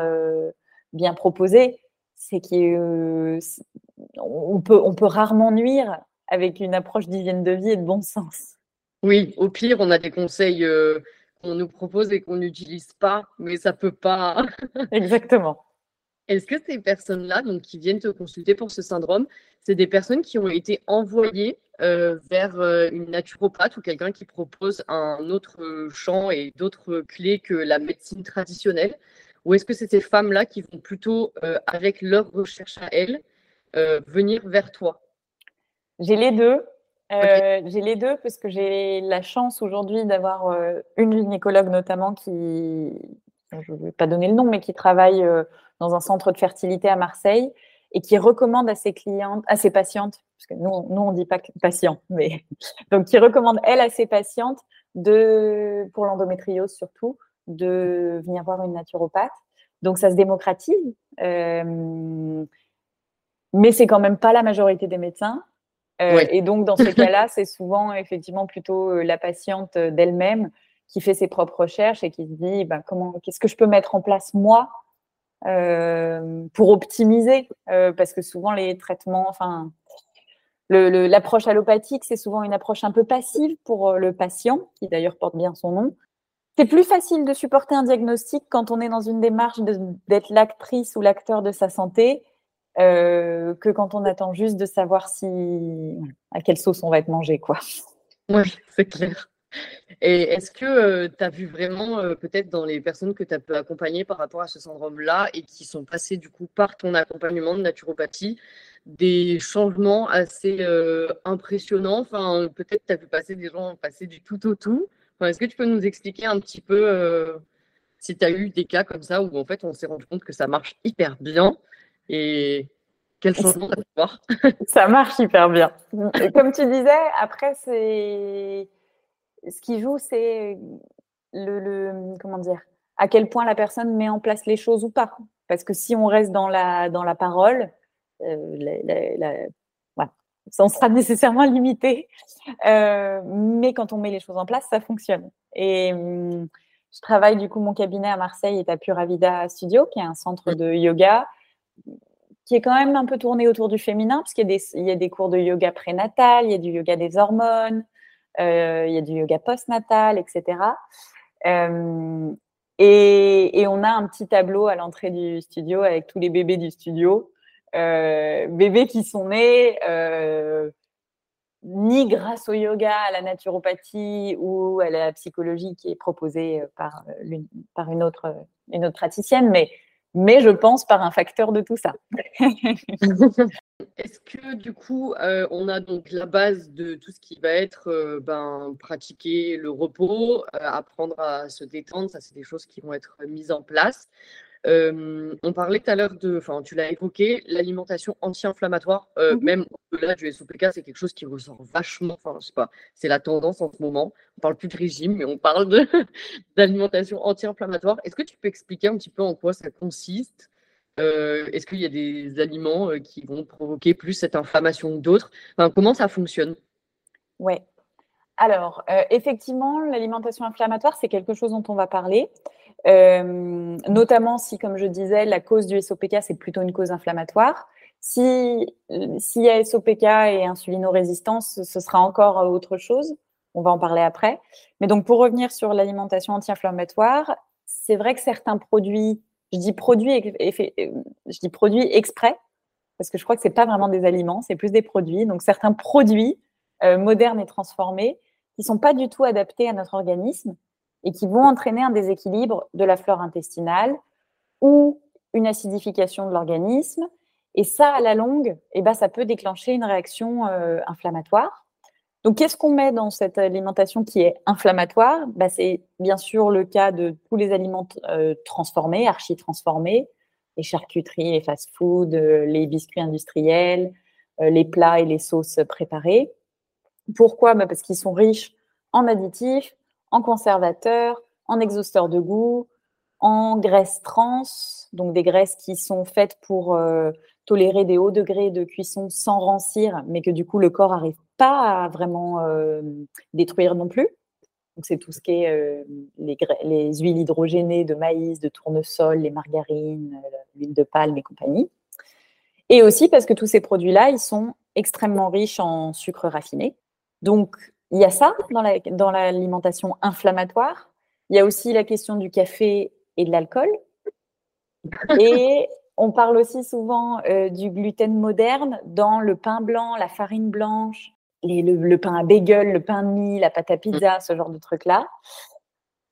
Speaker 2: bien proposée. C'est qu'on peut, on peut rarement nuire avec une approche d'hygiène de vie et de bon sens.
Speaker 3: Oui, au pire, on a des conseils euh, qu'on nous propose et qu'on n'utilise pas, mais ça peut pas.
Speaker 2: Exactement.
Speaker 3: Est-ce que ces personnes-là, donc qui viennent te consulter pour ce syndrome, c'est des personnes qui ont été envoyées euh, vers euh, une naturopathe ou quelqu'un qui propose un autre champ et d'autres clés que la médecine traditionnelle? Ou est-ce que c'est ces femmes-là qui vont plutôt, avec leur recherche à elles, venir vers toi?
Speaker 2: J'ai les deux. Euh, j'ai les deux parce que j'ai la chance aujourd'hui d'avoir euh, une gynécologue notamment qui, je ne vais pas donner le nom, mais qui travaille euh, dans un centre de fertilité à Marseille et qui recommande à ses clientes, à ses patientes, parce que nous, nous on dit pas patients, mais donc qui recommande elle à ses patientes de, pour l'endométriose surtout, de venir voir une naturopathe. Donc ça se démocratise, mais c'est quand même pas la majorité des médecins. Euh, et donc, dans ces cas-là, c'est souvent effectivement plutôt euh, la patiente euh, d'elle-même qui fait ses propres recherches et qui se dit bah, comment, qu'est-ce que je peux mettre en place moi pour optimiser Parce que souvent, les traitements, enfin, l'approche allopathique, c'est souvent une approche un peu passive pour le patient, qui d'ailleurs porte bien son nom. C'est plus facile de supporter un diagnostic quand on est dans une démarche d'être l'actrice ou l'acteur de sa santé euh, que quand on attend juste de savoir si à quelle sauce on va être mangé, quoi.
Speaker 3: Oui, c'est clair. Et est-ce que euh, tu as vu vraiment, euh, peut-être dans les personnes que tu as pu accompagner par rapport à ce syndrome-là et qui sont passées du coup par ton accompagnement de naturopathie, des changements assez impressionnants? Enfin, peut-être tu as vu passer des gens passer du tout au tout. Enfin, est-ce que tu peux nous expliquer un petit peu si tu as eu des cas comme ça où en fait on s'est rendu compte que ça marche hyper bien et quel changement voir
Speaker 2: Ça marche hyper bien. Comme tu disais, après, c'est ce qui joue, c'est le, comment dire, à quel point la personne met en place les choses ou pas. Parce que si on reste dans la, dans la parole, euh, ça en sera nécessairement limité. Euh, mais quand on met les choses en place, ça fonctionne. Et hum, je travaille du coup, mon cabinet à Marseille est à Pura Vida Studio, qui est un centre de yoga qui est quand même un peu tourné autour du féminin, parce qu'il y, a des cours de yoga prénatal, il y a du yoga des hormones, euh, il y a du yoga postnatal, etc. Euh, et, on a un petit tableau à l'entrée du studio avec tous les bébés du studio, euh, bébés qui sont nés ni grâce au yoga, à la naturopathie ou à la psychologie qui est proposée par, une autre praticienne, mais mais je pense par un facteur de tout ça.
Speaker 3: est-ce que du coup, euh, on a donc la base de tout ce qui va être euh, ben, pratiquer le repos, apprendre à se détendre, ça c'est des choses qui vont être mises en place. On parlait tout à l'heure de, enfin tu l'as évoqué, l'alimentation anti-inflammatoire, mmh même au-delà du SOPK, c'est quelque chose qui ressort vachement, enfin je sais pas, c'est la tendance en ce moment. On parle plus de régime, mais on parle d'alimentation anti-inflammatoire. Est-ce que tu peux expliquer un petit peu en quoi ça consiste? Euh, est-ce qu'il y a des aliments euh, qui vont provoquer plus cette inflammation que d'autres? Comment ça fonctionne?
Speaker 2: Oui. Alors, euh, effectivement, l'alimentation inflammatoire, c'est quelque chose dont on va parler. notamment si, comme je disais, la cause du SOPK, c'est plutôt une cause inflammatoire. Si s'il y a SOPK et insulinorésistance, ce sera encore autre chose. On va en parler après. Mais donc, pour revenir sur l'alimentation anti-inflammatoire, c'est vrai que certains produits je dis produit, euh, je dis produit exprès parce que je crois que c'est pas vraiment des aliments, c'est plus des produits. Donc certains produits euh, modernes et transformés qui sont pas du tout adaptés à notre organisme et qui vont entraîner un déséquilibre de la flore intestinale ou une acidification de l'organisme. Et ça, à la longue, eh ben, ça peut déclencher une réaction euh, inflammatoire. Donc, qu'est-ce qu'on met dans cette alimentation qui est inflammatoire? Bah, C'est bien sûr le cas de tous les aliments euh, transformés, archi-transformés, les charcuteries, les fast-foods, euh, les biscuits industriels, les plats et les sauces préparées. Pourquoi? Bah, Parce qu'ils sont riches en additifs, en conservateurs, en exhausteurs de goût, en graisses trans, donc des graisses qui sont faites pour tolérer des hauts degrés de cuisson sans rancir, mais que du coup le corps arrive pas à vraiment euh, détruire non plus. Donc, c'est tout ce qui est euh, les, les, huiles hydrogénées de maïs, de tournesol, les margarines, euh, l'huile de palme et compagnie. Et aussi parce que tous ces produits-là, ils sont extrêmement riches en sucre raffiné. Donc, il y a ça dans l'alimentation la, inflammatoire. Il y a aussi la question du café et de l'alcool. Et on parle aussi souvent du gluten moderne dans le pain blanc, la farine blanche, le, pain à bagel, le pain de mie, la pâte à pizza, ce genre de trucs-là.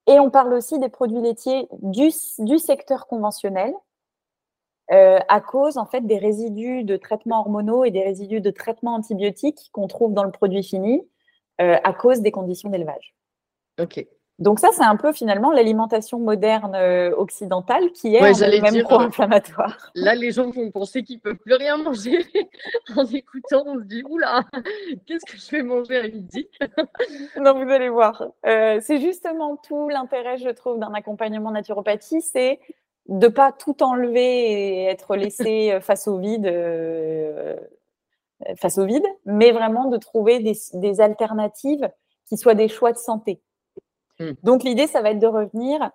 Speaker 2: Et on parle aussi des produits laitiers du, secteur conventionnel euh, à cause en fait des résidus de traitements hormonaux et des résidus de traitements antibiotiques qu'on trouve dans le produit fini euh, à cause des conditions d'élevage.
Speaker 3: Ok.
Speaker 2: Donc ça, c'est un peu finalement l'alimentation moderne euh, occidentale qui est ouais, même pro-inflammatoire.
Speaker 3: Là, les gens vont penser qu'ils ne peuvent plus rien manger en écoutant. On se dit, oula, qu'est-ce que je vais manger à midi?
Speaker 2: Non, vous allez voir. C'est justement tout l'intérêt, je trouve, d'un accompagnement naturopathie, c'est de pas tout enlever et être laissé euh, face au vide. face au vide, mais vraiment de trouver des alternatives qui soient des choix de santé. Mmh. Donc l'idée, ça va être de revenir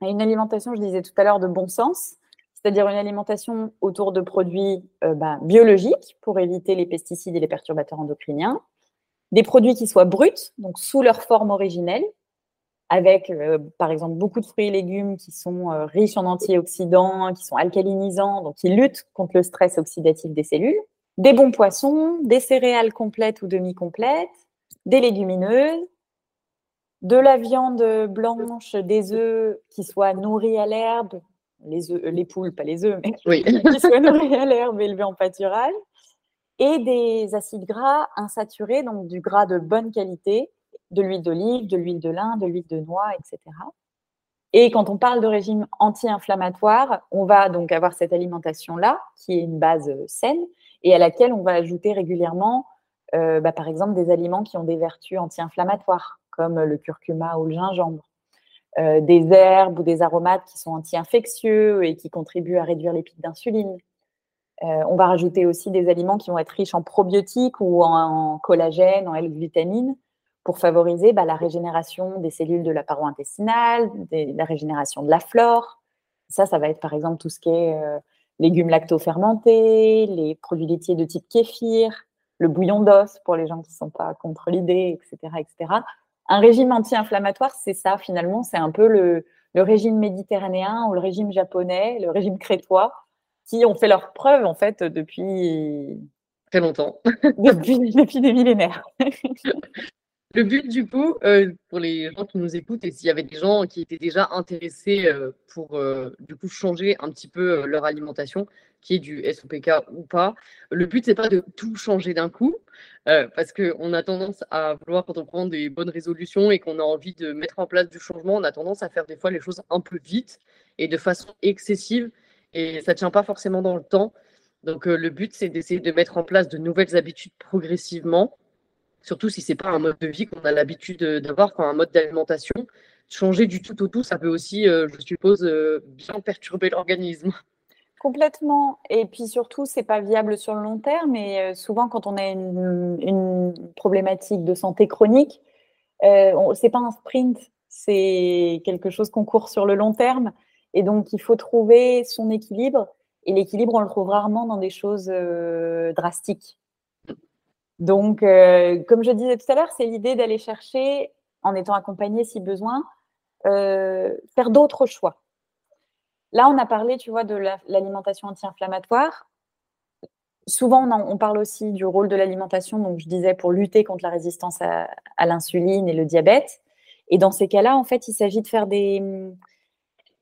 Speaker 2: à une alimentation, je disais tout à l'heure, de bon sens, c'est-à-dire une alimentation autour de produits euh, bah, biologiques pour éviter les pesticides et les perturbateurs endocriniens, des produits qui soient bruts, donc sous leur forme originelle, avec euh, par exemple beaucoup de fruits et légumes qui sont euh, riches en antioxydants, qui sont alcalinisants, donc qui luttent contre le stress oxydatif des cellules, des bons poissons, des céréales complètes ou demi-complètes, des légumineuses, de la viande blanche, des œufs qui soient nourris à l'herbe, les, œufs, les poules, pas les œufs, mais qui soient nourris à l'herbe, élevés en pâturage, et des acides gras insaturés, donc du gras de bonne qualité, de l'huile d'olive, de l'huile de lin, de l'huile de noix, etc. Et quand on parle de régime anti-inflammatoire, on va donc avoir cette alimentation-là, qui est une base saine, et à laquelle on va ajouter régulièrement, euh, bah, par exemple, des aliments qui ont des vertus anti-inflammatoires comme le curcuma ou le gingembre. Euh, des herbes ou des aromates qui sont anti-infectieux et qui contribuent à réduire les pics d'insuline. Euh, on va rajouter aussi des aliments qui vont être riches en probiotiques ou en, collagène, en L-glutamine, pour favoriser bah, la régénération des cellules de la paroi intestinale, la régénération de la flore. Ça, ça va être par exemple tout ce qui est euh, légumes lacto-fermentés, les produits laitiers de type kéfir, le bouillon d'os pour les gens qui ne sont pas contre l'idée, etc., etc un régime anti-inflammatoire, c'est ça finalement, c'est un peu le, régime méditerranéen ou le régime japonais, le régime crétois, qui ont fait leur preuve en fait depuis
Speaker 3: très longtemps,
Speaker 2: depuis, des millénaires.
Speaker 3: Le but, du coup, euh, pour les gens qui nous écoutent, et s'il y avait des gens qui étaient déjà intéressés euh, pour euh, du coup changer un petit peu leur alimentation, qui est du SOPK ou pas, le but, c'est pas de tout changer d'un coup, parce qu'on a tendance à vouloir, quand on prend des bonnes résolutions et qu'on a envie de mettre en place du changement, on a tendance à faire des fois les choses un peu vite et de façon excessive, et ça ne tient pas forcément dans le temps. Donc, le but, c'est d'essayer de mettre en place de nouvelles habitudes progressivement Surtout si ce n'est pas un mode de vie qu'on a l'habitude d'avoir, un mode d'alimentation. Changer du tout au tout, ça peut aussi, euh, je suppose, euh, bien perturber l'organisme.
Speaker 2: Complètement. Et puis surtout, c'est pas viable sur le long terme. Et euh, souvent, quand on a une, problématique de santé chronique, euh, c'est pas un sprint, c'est quelque chose qu'on court sur le long terme. Et donc, il faut trouver son équilibre. Et l'équilibre, on le trouve rarement dans des choses drastiques. Donc, euh, comme je disais tout à l'heure, c'est l'idée d'aller chercher, en étant accompagné si besoin, euh, faire d'autres choix. Là, on a parlé, tu vois, de l'alimentation anti-inflammatoire. Souvent, on, parle aussi du rôle de l'alimentation, donc je disais, pour lutter contre la résistance à, l'insuline et le diabète. Et dans ces cas-là, en fait, il s'agit de faire des,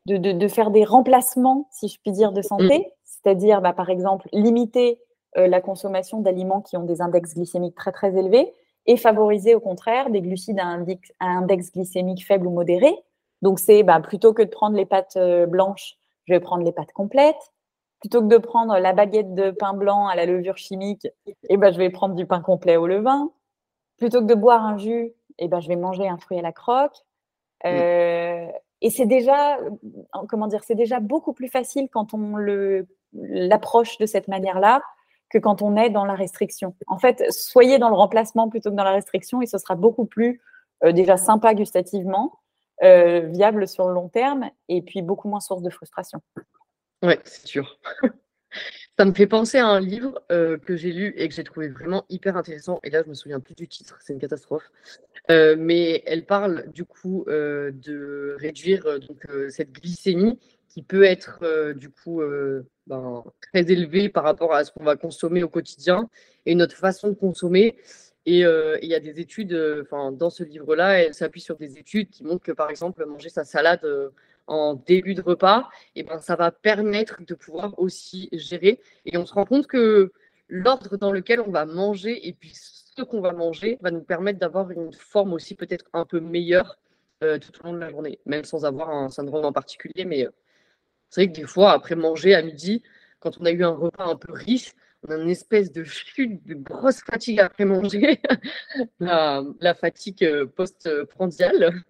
Speaker 2: de, faire des remplacements, si je puis dire, de santé, mmh. c'est-à-dire, bah, par exemple, limiter la consommation d'aliments qui ont des index glycémiques très très élevés et favoriser au contraire des glucides à, index, glycémique faible ou modéré. Donc c'est bah, plutôt que de prendre les pâtes euh, blanches, je vais prendre les pâtes complètes. Plutôt que de prendre la baguette de pain blanc à la levure chimique, eh ben, je vais prendre du pain complet au levain. Plutôt que de boire un jus, eh ben, je vais manger un fruit à la croque. Euh, et c'est déjà, comment dire, c'est déjà beaucoup plus facile quand on l'approche de cette manière-là que quand on est dans la restriction. En fait, soyez dans le remplacement plutôt que dans la restriction et ce sera beaucoup plus euh, déjà sympa gustativement, euh, viable sur le long terme et puis beaucoup moins source de frustration.
Speaker 3: Oui, c'est sûr. Ça me fait penser à un livre euh, que j'ai lu et que j'ai trouvé vraiment hyper intéressant. Et là, je me souviens plus du titre, c'est une catastrophe. mais elle parle du coup de réduire donc, cette glycémie peut être euh, du coup euh, ben, très élevé par rapport à ce qu'on va consommer au quotidien et notre façon de consommer. Et euh, il y a des études, dans ce livre-là, elle s'appuie sur des études qui montrent que par exemple manger sa salade en début de repas, et ben ça va permettre de pouvoir aussi gérer. Et on se rend compte que l'ordre dans lequel on va manger et puis ce qu'on va manger va nous permettre d'avoir une forme aussi peut-être un peu meilleure tout au long de la journée, même sans avoir un syndrome en particulier, mais c'est vrai que des fois, après manger à midi, quand on a eu un repas un peu riche, on a une espèce de chute, de grosse fatigue après manger, la, fatigue euh, post-prandiale.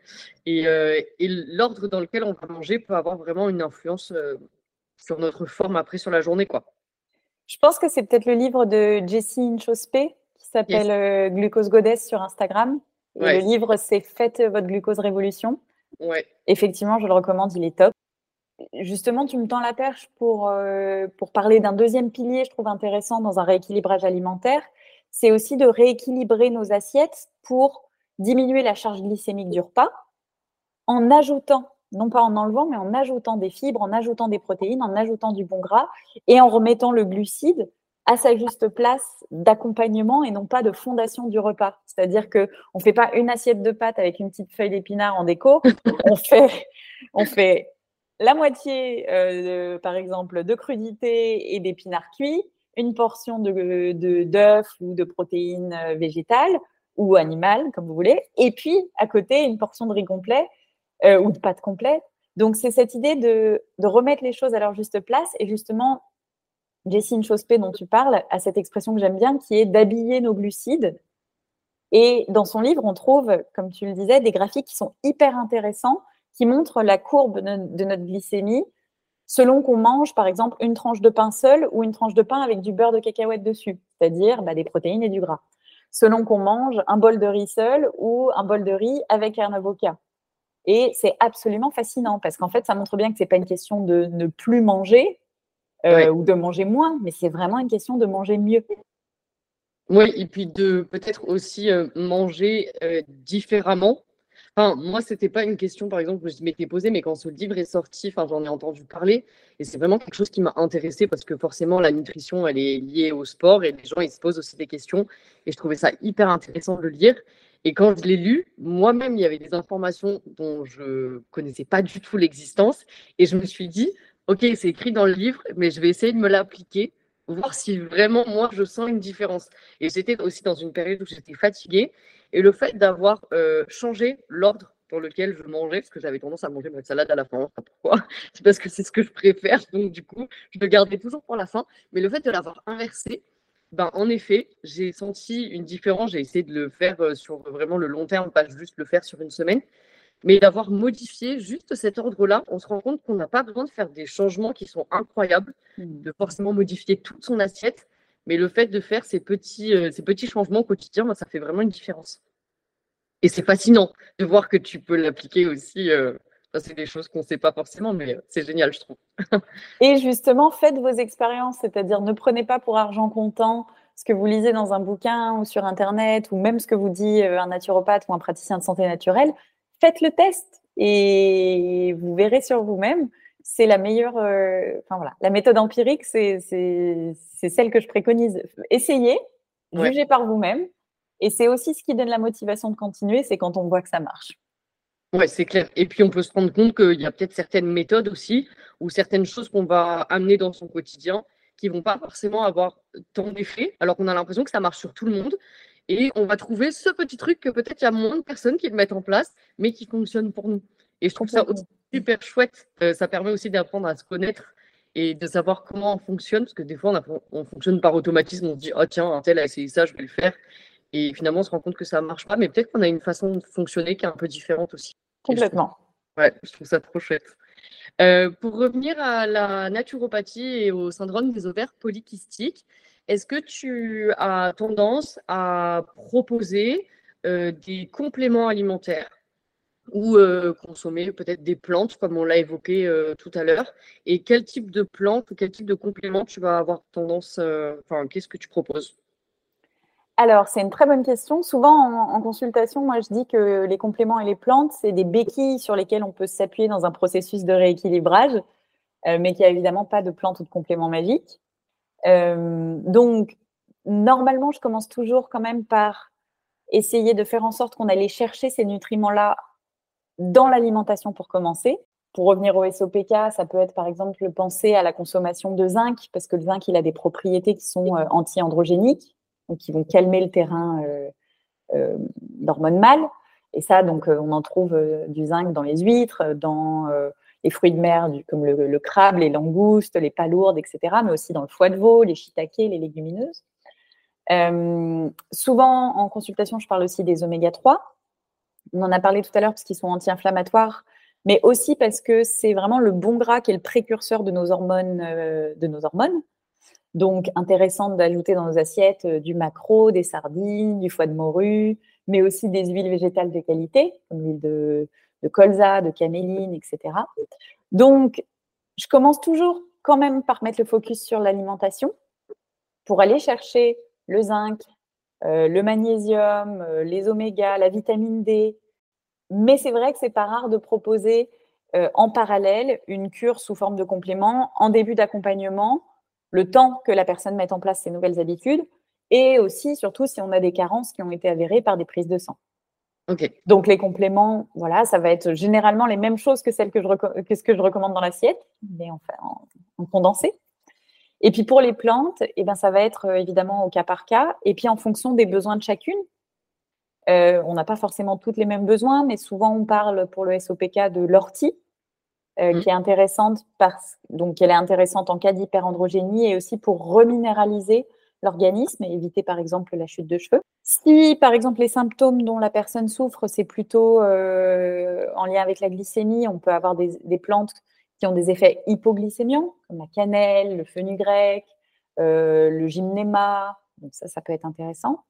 Speaker 3: Euh, et, l'ordre dans lequel on va manger peut avoir vraiment une influence euh, sur notre forme après sur la journée. quoi.
Speaker 2: Je pense que c'est peut-être le livre de Jessie Inchospé qui s'appelle Glucose Goddess sur Instagram. Et le livre, c'est Faites votre glucose révolution.
Speaker 3: Ouais.
Speaker 2: Effectivement, je le recommande, il est top justement, tu me tends la perche pour, euh, pour parler d'un deuxième pilier, je trouve intéressant dans un rééquilibrage alimentaire. C'est aussi de rééquilibrer nos assiettes pour diminuer la charge glycémique du repas en ajoutant, non pas en enlevant, mais en ajoutant des fibres, en ajoutant des protéines, en ajoutant du bon gras et en remettant le glucide à sa juste place d'accompagnement et non pas de fondation du repas. C'est-à-dire que on fait pas une assiette de pâtes avec une petite feuille d'épinard en déco, on on fait la moitié, euh, par exemple, de crudité et d'épinards cuits, une portion de, d'œufs ou de protéines euh, végétales ou animales, comme vous voulez, et puis à côté, une portion de riz complet euh, ou de pâtes complètes. Donc, c'est cette idée de, remettre les choses à leur juste place. Et justement, Jessine Chospé, dont tu parles, a cette expression que j'aime bien, qui est d'habiller nos glucides. Et dans son livre, on trouve, comme tu le disais, des graphiques qui sont hyper intéressants qui montre la courbe de notre glycémie selon qu'on mange, par exemple, une tranche de pain seul ou une tranche de pain avec du beurre de cacahuète dessus, c'est-à-dire bah, des protéines et du gras. Selon qu'on mange un bol de riz seul ou un bol de riz avec un avocat. Et c'est absolument fascinant parce qu'en fait, ça montre bien que ce n'est pas une question de ne plus manger euh, ou de manger moins, mais c'est vraiment une question de manger mieux.
Speaker 3: Oui, et puis de peut-être aussi euh, manger euh, différemment Enfin, moi, c'était pas une question, par exemple, que je m'étais posée, mais quand ce livre est sorti, j'en ai entendu parler, et c'est vraiment quelque chose qui m'a intéressée parce que forcément, la nutrition, elle est liée au sport et les gens, ils se posent aussi des questions, et je trouvais ça hyper intéressant de le lire. Et quand je l'ai lu, moi-même, il y avait des informations dont je connaissais pas du tout l'existence. Et je me suis dit, OK, c'est écrit dans le livre, mais je vais essayer de me l'appliquer, voir si vraiment moi, je sens une différence. Et j'étais aussi dans une période où j'étais fatiguée. Et le fait d'avoir euh, changé l'ordre dans lequel je mangeais, parce que j'avais tendance à manger ma salade à la fin. Pourquoi? C'est parce que c'est ce que je préfère. Donc, du coup, je le gardais toujours pour la fin. Mais le fait de l'avoir inversé, ben, en effet, j'ai senti une différence. J'ai essayé de le faire euh, sur vraiment le long terme, pas juste le faire sur une semaine. Mais d'avoir modifié juste cet ordre-là, on se rend compte qu'on n'a pas besoin de faire des changements qui sont incroyables, mmh. de forcément modifier toute son assiette. Mais le fait de faire ces petits, euh, ces petits changements quotidiens, ben, ça fait vraiment une différence. Et c'est fascinant de voir que tu peux l'appliquer aussi. Euh, c'est des choses qu'on ne sait pas forcément, mais euh, c'est génial, je trouve.
Speaker 2: et justement, faites vos expériences, c'est-à-dire ne prenez pas pour argent comptant ce que vous lisez dans un bouquin ou sur Internet, ou même ce que vous dit euh, un naturopathe ou un praticien de santé naturelle. Faites le test et vous verrez sur vous-même. C'est la meilleure, enfin voilà, la méthode empirique, c'est celle que je préconise. Essayez, jugez par vous-même et c'est aussi ce qui donne la motivation de continuer, c'est quand on voit que ça marche.
Speaker 3: Oui, c'est clair. Et puis on peut se rendre compte qu'il y a peut-être certaines méthodes aussi, ou certaines choses qu'on va amener dans son quotidien qui vont pas forcément avoir tant d'effet, alors qu'on a l'impression que ça marche sur tout le monde. Et on va trouver ce petit truc que peut-être il y a moins de personnes qui le mettent en place, mais qui fonctionne pour nous. Et je trouve ça aussi super chouette. Euh, ça permet aussi d'apprendre à se connaître et de savoir comment on fonctionne, parce que des fois on, on fonctionne par automatisme, on se dit, oh tiens, un tel a essayé ça, je vais le faire. Et finalement, on se rend compte que ça ne marche pas, mais peut-être qu'on a une façon de fonctionner qui est un peu différente aussi.
Speaker 2: Complètement.
Speaker 3: ouais, je trouve ça trop chouette. Euh, pour revenir à la naturopathie et au syndrome des ovaires polykystiques, est-ce que tu as tendance à proposer euh, des compléments alimentaires? Ou euh, consommer peut-être des plantes, comme on l'a évoqué tout à l'heure Et quel type de plantes ou quel type de compléments tu vas avoir tendance, enfin, qu'est-ce que tu proposes?
Speaker 2: Alors, c'est une très bonne question. Souvent, en, consultation, moi, je dis que les compléments et les plantes, c'est des béquilles sur lesquelles on peut s'appuyer dans un processus de rééquilibrage, euh, mais qu'il n'y a évidemment pas de plantes ou de compléments magiques. Euh, donc, normalement, je commence toujours quand même par essayer de faire en sorte qu'on allait chercher ces nutriments-là dans l'alimentation pour commencer. Pour revenir au SOPK, ça peut être par exemple penser à la consommation de zinc, parce que le zinc, il a des propriétés qui sont euh, anti-androgéniques donc qui vont calmer le terrain euh, euh, d'hormones mâles. Et ça, donc, on en trouve du zinc dans les huîtres, dans les fruits de mer comme le, crabe, les langoustes, les palourdes, etc., mais aussi dans le foie de veau, les shiitakes, les légumineuses. souvent, en consultation, je parle aussi des oméga 3. On en a parlé tout à l'heure parce qu'ils sont anti-inflammatoires, mais aussi parce que c'est vraiment le bon gras qui est le précurseur de nos hormones. de nos hormones. Donc, intéressant d'ajouter dans nos assiettes euh, du maquereau, des sardines, du foie de morue, mais aussi des huiles végétales de qualité, comme l'huile de, colza, de caméline, etc. Donc, je commence toujours quand même par mettre le focus sur l'alimentation pour aller chercher le zinc, euh, le magnésium, euh, les omégas, la vitamine D. Mais c'est vrai que c'est pas rare de proposer en parallèle une cure sous forme de complément en début d'accompagnement le temps que la personne mette en place ses nouvelles habitudes, et aussi, surtout, si on a des carences qui ont été avérées par des prises de sang. Donc les compléments, voilà, ça va être généralement les mêmes choses que celles que, je que ce que je recommande dans l'assiette, mais en, en, condensé. Et puis pour les plantes, eh ben, ça va être euh, évidemment au cas par cas, et puis en fonction des besoins de chacune. Euh, on n'a pas forcément tous les mêmes besoins, mais souvent on parle pour le SOPK de l'ortie, euh, mmh. qui est intéressante parce donc elle est intéressante en cas d'hyperandrogénie et aussi pour reminéraliser l'organisme et éviter par exemple la chute de cheveux. Si par exemple les symptômes dont la personne souffre, c'est plutôt euh, en lien avec la glycémie, on peut avoir des, des, plantes qui ont des effets hypoglycémiants, comme la cannelle, le fenugrec, euh, le gymnéma, donc ça, ça peut être intéressant.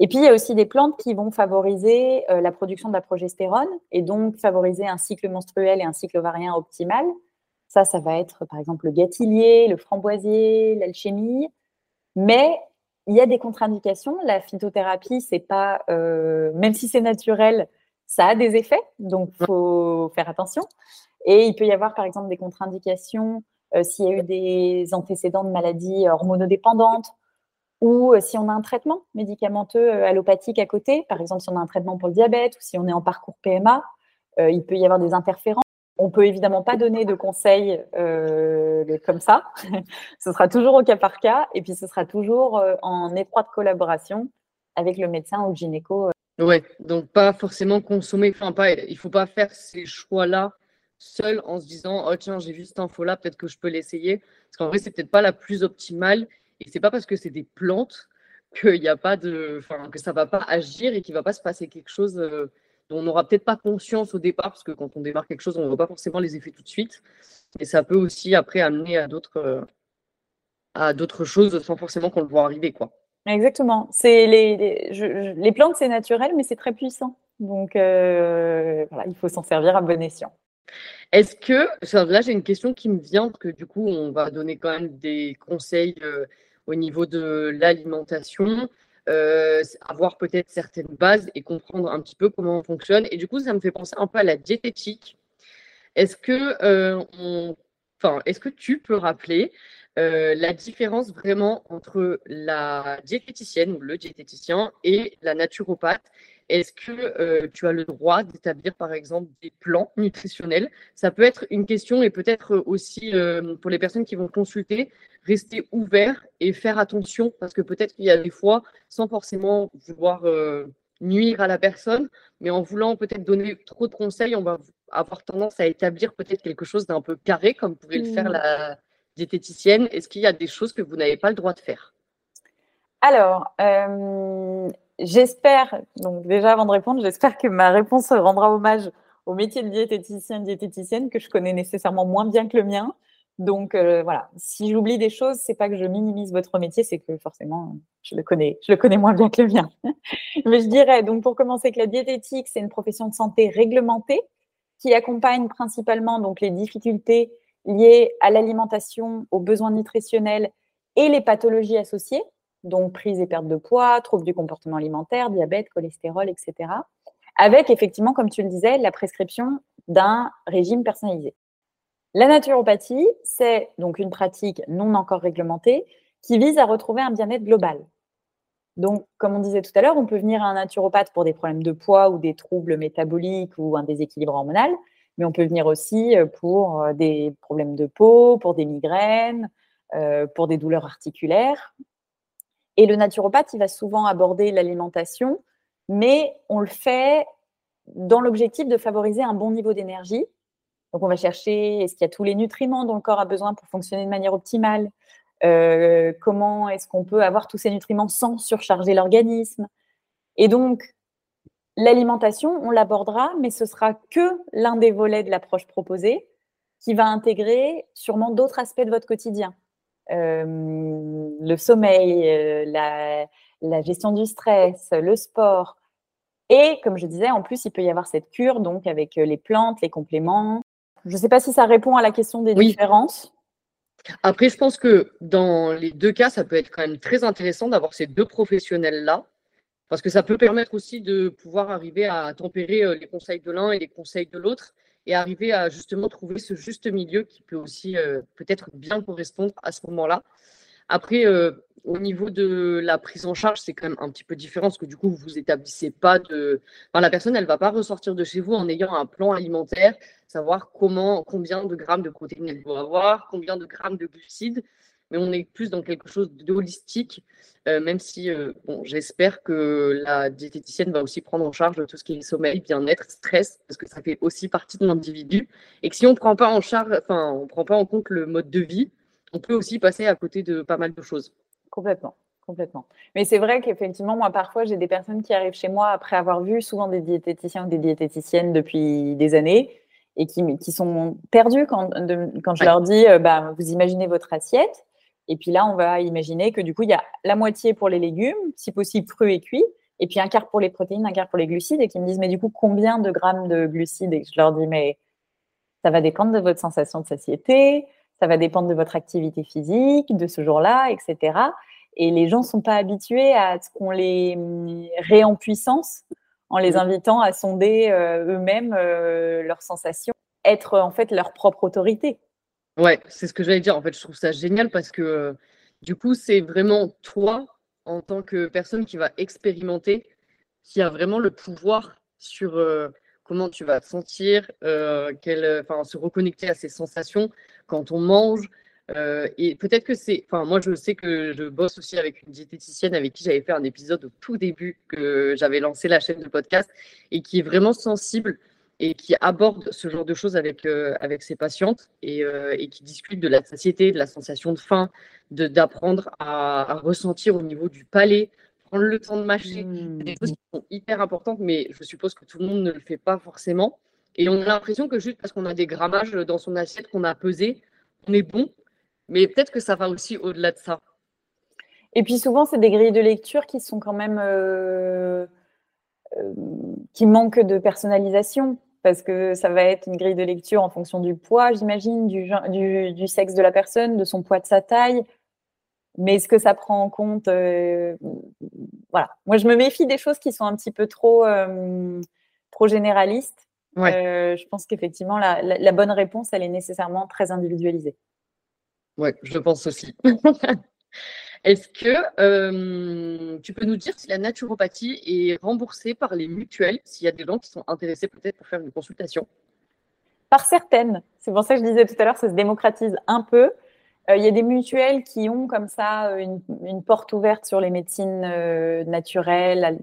Speaker 2: Et puis, il y a aussi des plantes qui vont favoriser euh, la production de la progestérone et donc favoriser un cycle menstruel et un cycle ovarien optimal. Ça, ça va être par exemple le gâtillier, le framboisier, l'alchimie. Mais il y a des contre-indications. La phytothérapie, c'est pas, euh, même si c'est naturel, ça a des effets, donc il faut faire attention. Et il peut y avoir par exemple des contre-indications euh, s'il y a eu des antécédents de maladies hormonodépendantes ou si on a un traitement médicamenteux allopathique à côté, par exemple si on a un traitement pour le diabète ou si on est en parcours PMA, il peut y avoir des interférences. On peut évidemment pas donner de conseils comme ça. ce sera toujours au cas par cas et puis ce sera toujours en étroite collaboration avec le médecin ou le gynéco.
Speaker 3: Ouais, donc pas forcément consommer, enfin pas, il faut pas faire ces choix-là seul en se disant oh tiens j'ai vu cette info là peut-être que je peux l'essayer parce qu'en vrai c'est peut-être pas la plus optimale et c'est pas parce que c'est des plantes qu'il y a que ça va pas agir et qu'il va pas se passer quelque chose euh, dont on n'aura peut-être pas conscience au départ parce que quand on démarre quelque chose on ne voit pas forcément les effets tout de suite et ça peut aussi après amener à d'autres euh, à d'autres choses sans forcément qu'on le voit arriver quoi.
Speaker 2: Exactement. C'est les, plantes c'est naturel mais c'est très puissant donc euh, il faut s'en servir à bon escient.
Speaker 3: Est-ce que, là j'ai une question qui me vient, parce que du coup on va donner quand même des conseils euh, au niveau de l'alimentation, euh, avoir peut-être certaines bases et comprendre un petit peu comment on fonctionne. Et du coup ça me fait penser un peu à la diététique. Est-ce que, euh, est-ce que tu peux rappeler la différence vraiment entre la diététicienne ou le diététicien et la naturopathe est-ce que euh, tu as le droit d'établir, par exemple, des plans nutritionnels? Ça peut être une question et peut-être aussi euh, pour les personnes qui vont consulter, rester ouvert et faire attention parce que peut-être qu'il y a des fois, sans forcément vouloir euh, nuire à la personne, mais en voulant peut-être donner trop de conseils, on va avoir tendance à établir peut-être quelque chose d'un peu carré, comme pourrait le faire mmh. la diététicienne. Est-ce qu'il y a des choses que vous n'avez pas le droit de faire?
Speaker 2: Alors, j'espère, donc déjà avant de répondre, j'espère que ma réponse rendra hommage au métier de diététicien, diététicienne que je connais nécessairement moins bien que le mien. Donc euh, voilà, si j'oublie des choses, c'est pas que je minimise votre métier, c'est que forcément je le connais, je le connais moins bien que le mien. Mais je dirais donc pour commencer que la diététique, c'est une profession de santé réglementée qui accompagne principalement donc les difficultés liées à l'alimentation, aux besoins nutritionnels et les pathologies associées donc prise et perte de poids, troubles du comportement alimentaire, diabète, cholestérol, etc. Avec effectivement, comme tu le disais, la prescription d'un régime personnalisé. La naturopathie, c'est donc une pratique non encore réglementée qui vise à retrouver un bien-être global. Donc, comme on disait tout à l'heure, on peut venir à un naturopathe pour des problèmes de poids ou des troubles métaboliques ou un déséquilibre hormonal, mais on peut venir aussi euh, pour euh, des problèmes de peau, pour des migraines, euh, pour des douleurs articulaires, et le naturopathe, il va souvent aborder l'alimentation, mais on le fait dans l'objectif de favoriser un bon niveau d'énergie. Donc, on va chercher est-ce qu'il y a tous les nutriments dont le corps a besoin pour fonctionner de manière optimale? Euh, Comment est-ce qu'on peut avoir tous ces nutriments sans surcharger l'organisme? Et donc, l'alimentation, on l'abordera, mais ce sera que l'un des volets de l'approche proposée qui va intégrer sûrement d'autres aspects de votre quotidien. Euh, le sommeil, euh, la, gestion du stress, le sport. Et comme je disais, en plus, il peut y avoir cette cure, donc avec euh, les plantes, les compléments. Je ne sais pas si ça répond à la question des différences.
Speaker 3: Après, je pense que dans les deux cas, ça peut être quand même très intéressant d'avoir ces deux professionnels-là, parce que ça peut permettre aussi de pouvoir arriver à tempérer les conseils de l'un et les conseils de l'autre, et arriver à justement trouver ce juste milieu qui peut aussi euh, peut-être bien correspondre à ce moment-là. Après, euh, au niveau de la prise en charge, c'est quand même un petit peu différent parce que du coup, vous établissez pas de. Enfin, la personne, elle va pas ressortir de chez vous en ayant un plan alimentaire, savoir comment, combien de grammes de protéines elle doit avoir, combien de grammes de glucides mais on est plus dans quelque chose d'holistique, euh, même si euh, bon, j'espère que la diététicienne va aussi prendre en charge tout ce qui est sommeil, bien-être, stress, parce que ça fait aussi partie de l'individu. Et que si on ne prend pas en charge, enfin, on prend pas en compte le mode de vie, on peut aussi passer à côté de pas mal de choses.
Speaker 2: Complètement. Complètement. Mais c'est vrai qu'effectivement, moi, parfois, j'ai des personnes qui arrivent chez moi après avoir vu souvent des diététiciens ou des diététiciennes depuis des années et qui, qui sont perdus quand, quand je leur dis euh, bah, vous imaginez votre assiette et puis là, on va imaginer que du coup, il y a la moitié pour les légumes, si possible crus et cuits, et puis un quart pour les protéines, un quart pour les glucides, et qui me disent, mais du coup, combien de grammes de glucides? Et je leur dis, mais ça va dépendre de votre sensation de satiété, ça va dépendre de votre activité physique, de ce jour-là, etc. Et les gens ne sont pas habitués à ce qu'on les hum, ré en puissance en les invitant à sonder euh, eux-mêmes euh, leurs sensations, être en fait leur propre autorité.
Speaker 3: Ouais, c'est ce que j'allais dire. En fait, je trouve ça génial parce que du coup, c'est vraiment toi en tant que personne qui va expérimenter, qui a vraiment le pouvoir sur euh, comment tu vas te sentir, euh, enfin, se reconnecter à ses sensations quand on mange. Euh, et peut-être que c'est, enfin moi je sais que je bosse aussi avec une diététicienne avec qui j'avais fait un épisode au tout début que j'avais lancé la chaîne de podcast et qui est vraiment sensible et qui aborde ce genre de choses avec, euh, avec ses patientes et, et, qui discute de la satiété, de la sensation de faim, d'apprendre à, à, ressentir au niveau du palais, prendre le temps de mâcher. C'est des choses mmh. qui sont hyper importantes, mais je suppose que tout le monde ne le fait pas forcément. Et on a l'impression que juste parce qu'on a des grammages dans son assiette qu'on a pesé, on est bon. Mais peut-être que ça va aussi au-delà de ça.
Speaker 2: Et puis souvent, c'est des grilles de lecture qui sont quand même. Euh, euh, qui manquent de personnalisation. Parce que ça va être une grille de lecture en fonction du poids, j'imagine, du, du, du, sexe de la personne, de son poids, de sa taille, mais est-ce que ça prend en compte euh, Voilà. Moi, je me méfie des choses qui sont un petit peu trop, euh, trop généralistes. Euh, je pense qu'effectivement, la, bonne réponse, elle est nécessairement très individualisée.
Speaker 3: Oui, je pense aussi. Est-ce que tu peux nous dire si la naturopathie est remboursée par les mutuelles, s'il y a des gens qui sont intéressés peut-être pour faire une consultation?
Speaker 2: Par certaines. C'est pour ça que je disais tout à l'heure, ça se démocratise un peu. Euh, il y a des mutuelles qui ont comme ça euh, une, porte ouverte sur les médecines euh, naturelles,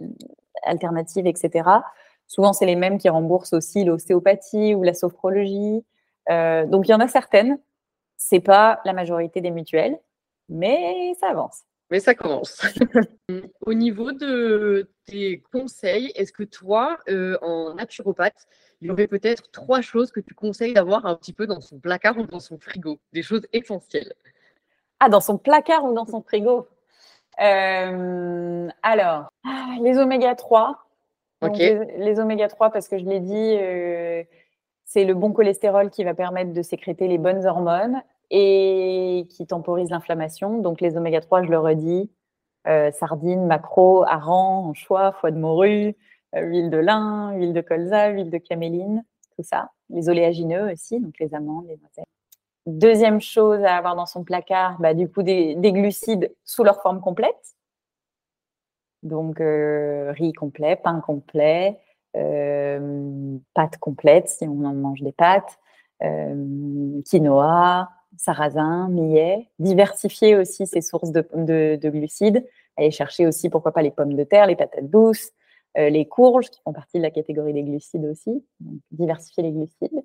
Speaker 2: alternatives, etc. Souvent, c'est les mêmes qui remboursent aussi l'ostéopathie ou la sophrologie. donc, il y en a certaines. C'est pas la majorité des mutuelles, mais ça avance.
Speaker 3: Mais ça commence. Au niveau de tes conseils, est-ce que toi, en naturopathe, il y aurait peut-être trois choses que tu conseilles d'avoir un petit peu dans son placard ou dans son frigo, des choses essentielles.
Speaker 2: Ah, dans son placard ou dans son frigo? Euh, Alors, les oméga 3. Les, oméga 3, parce que je l'ai dit, euh, c'est le bon cholestérol qui va permettre de sécréter les bonnes hormones et qui temporise l'inflammation. Donc, les oméga 3, je le redis, euh, sardines, maquereau, hareng, anchois, foie de morue, euh, huile de lin, huile de colza, huile de caméline, tout ça. Les oléagineux aussi, donc les amandes, les noisettes. Deuxième chose à avoir dans son placard, bah, du coup, des, glucides sous leur forme complète. Donc, euh, riz complet, pain complet, pâtes complètes si on en mange des pâtes, quinoa, sarrasin, millet. Diversifier aussi ses sources de, de, glucides. Aller chercher aussi, pourquoi pas, les pommes de terre, les patates douces, euh, les courges, qui font partie de la catégorie des glucides aussi, diversifier les glucides.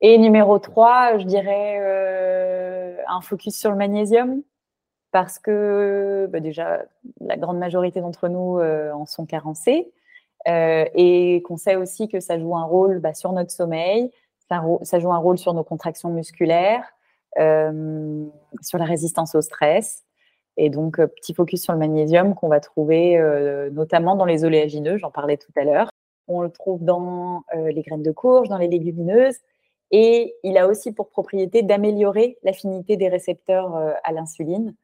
Speaker 2: Et numéro 3, je dirais euh, un focus sur le magnésium, parce que bah, déjà, la grande majorité d'entre nous euh, en sont carencés, et qu'on sait aussi que ça joue un rôle bah, sur notre sommeil, ça, joue un rôle sur nos contractions musculaires, sur la résistance au stress, et donc, euh, petit focus sur le magnésium qu'on va trouver euh, notamment dans les oléagineux, j'en parlais tout à l'heure. On le trouve dans euh, les graines de courge, dans les légumineuses. Et il a aussi pour propriété d'améliorer l'affinité des récepteurs à l'insuline.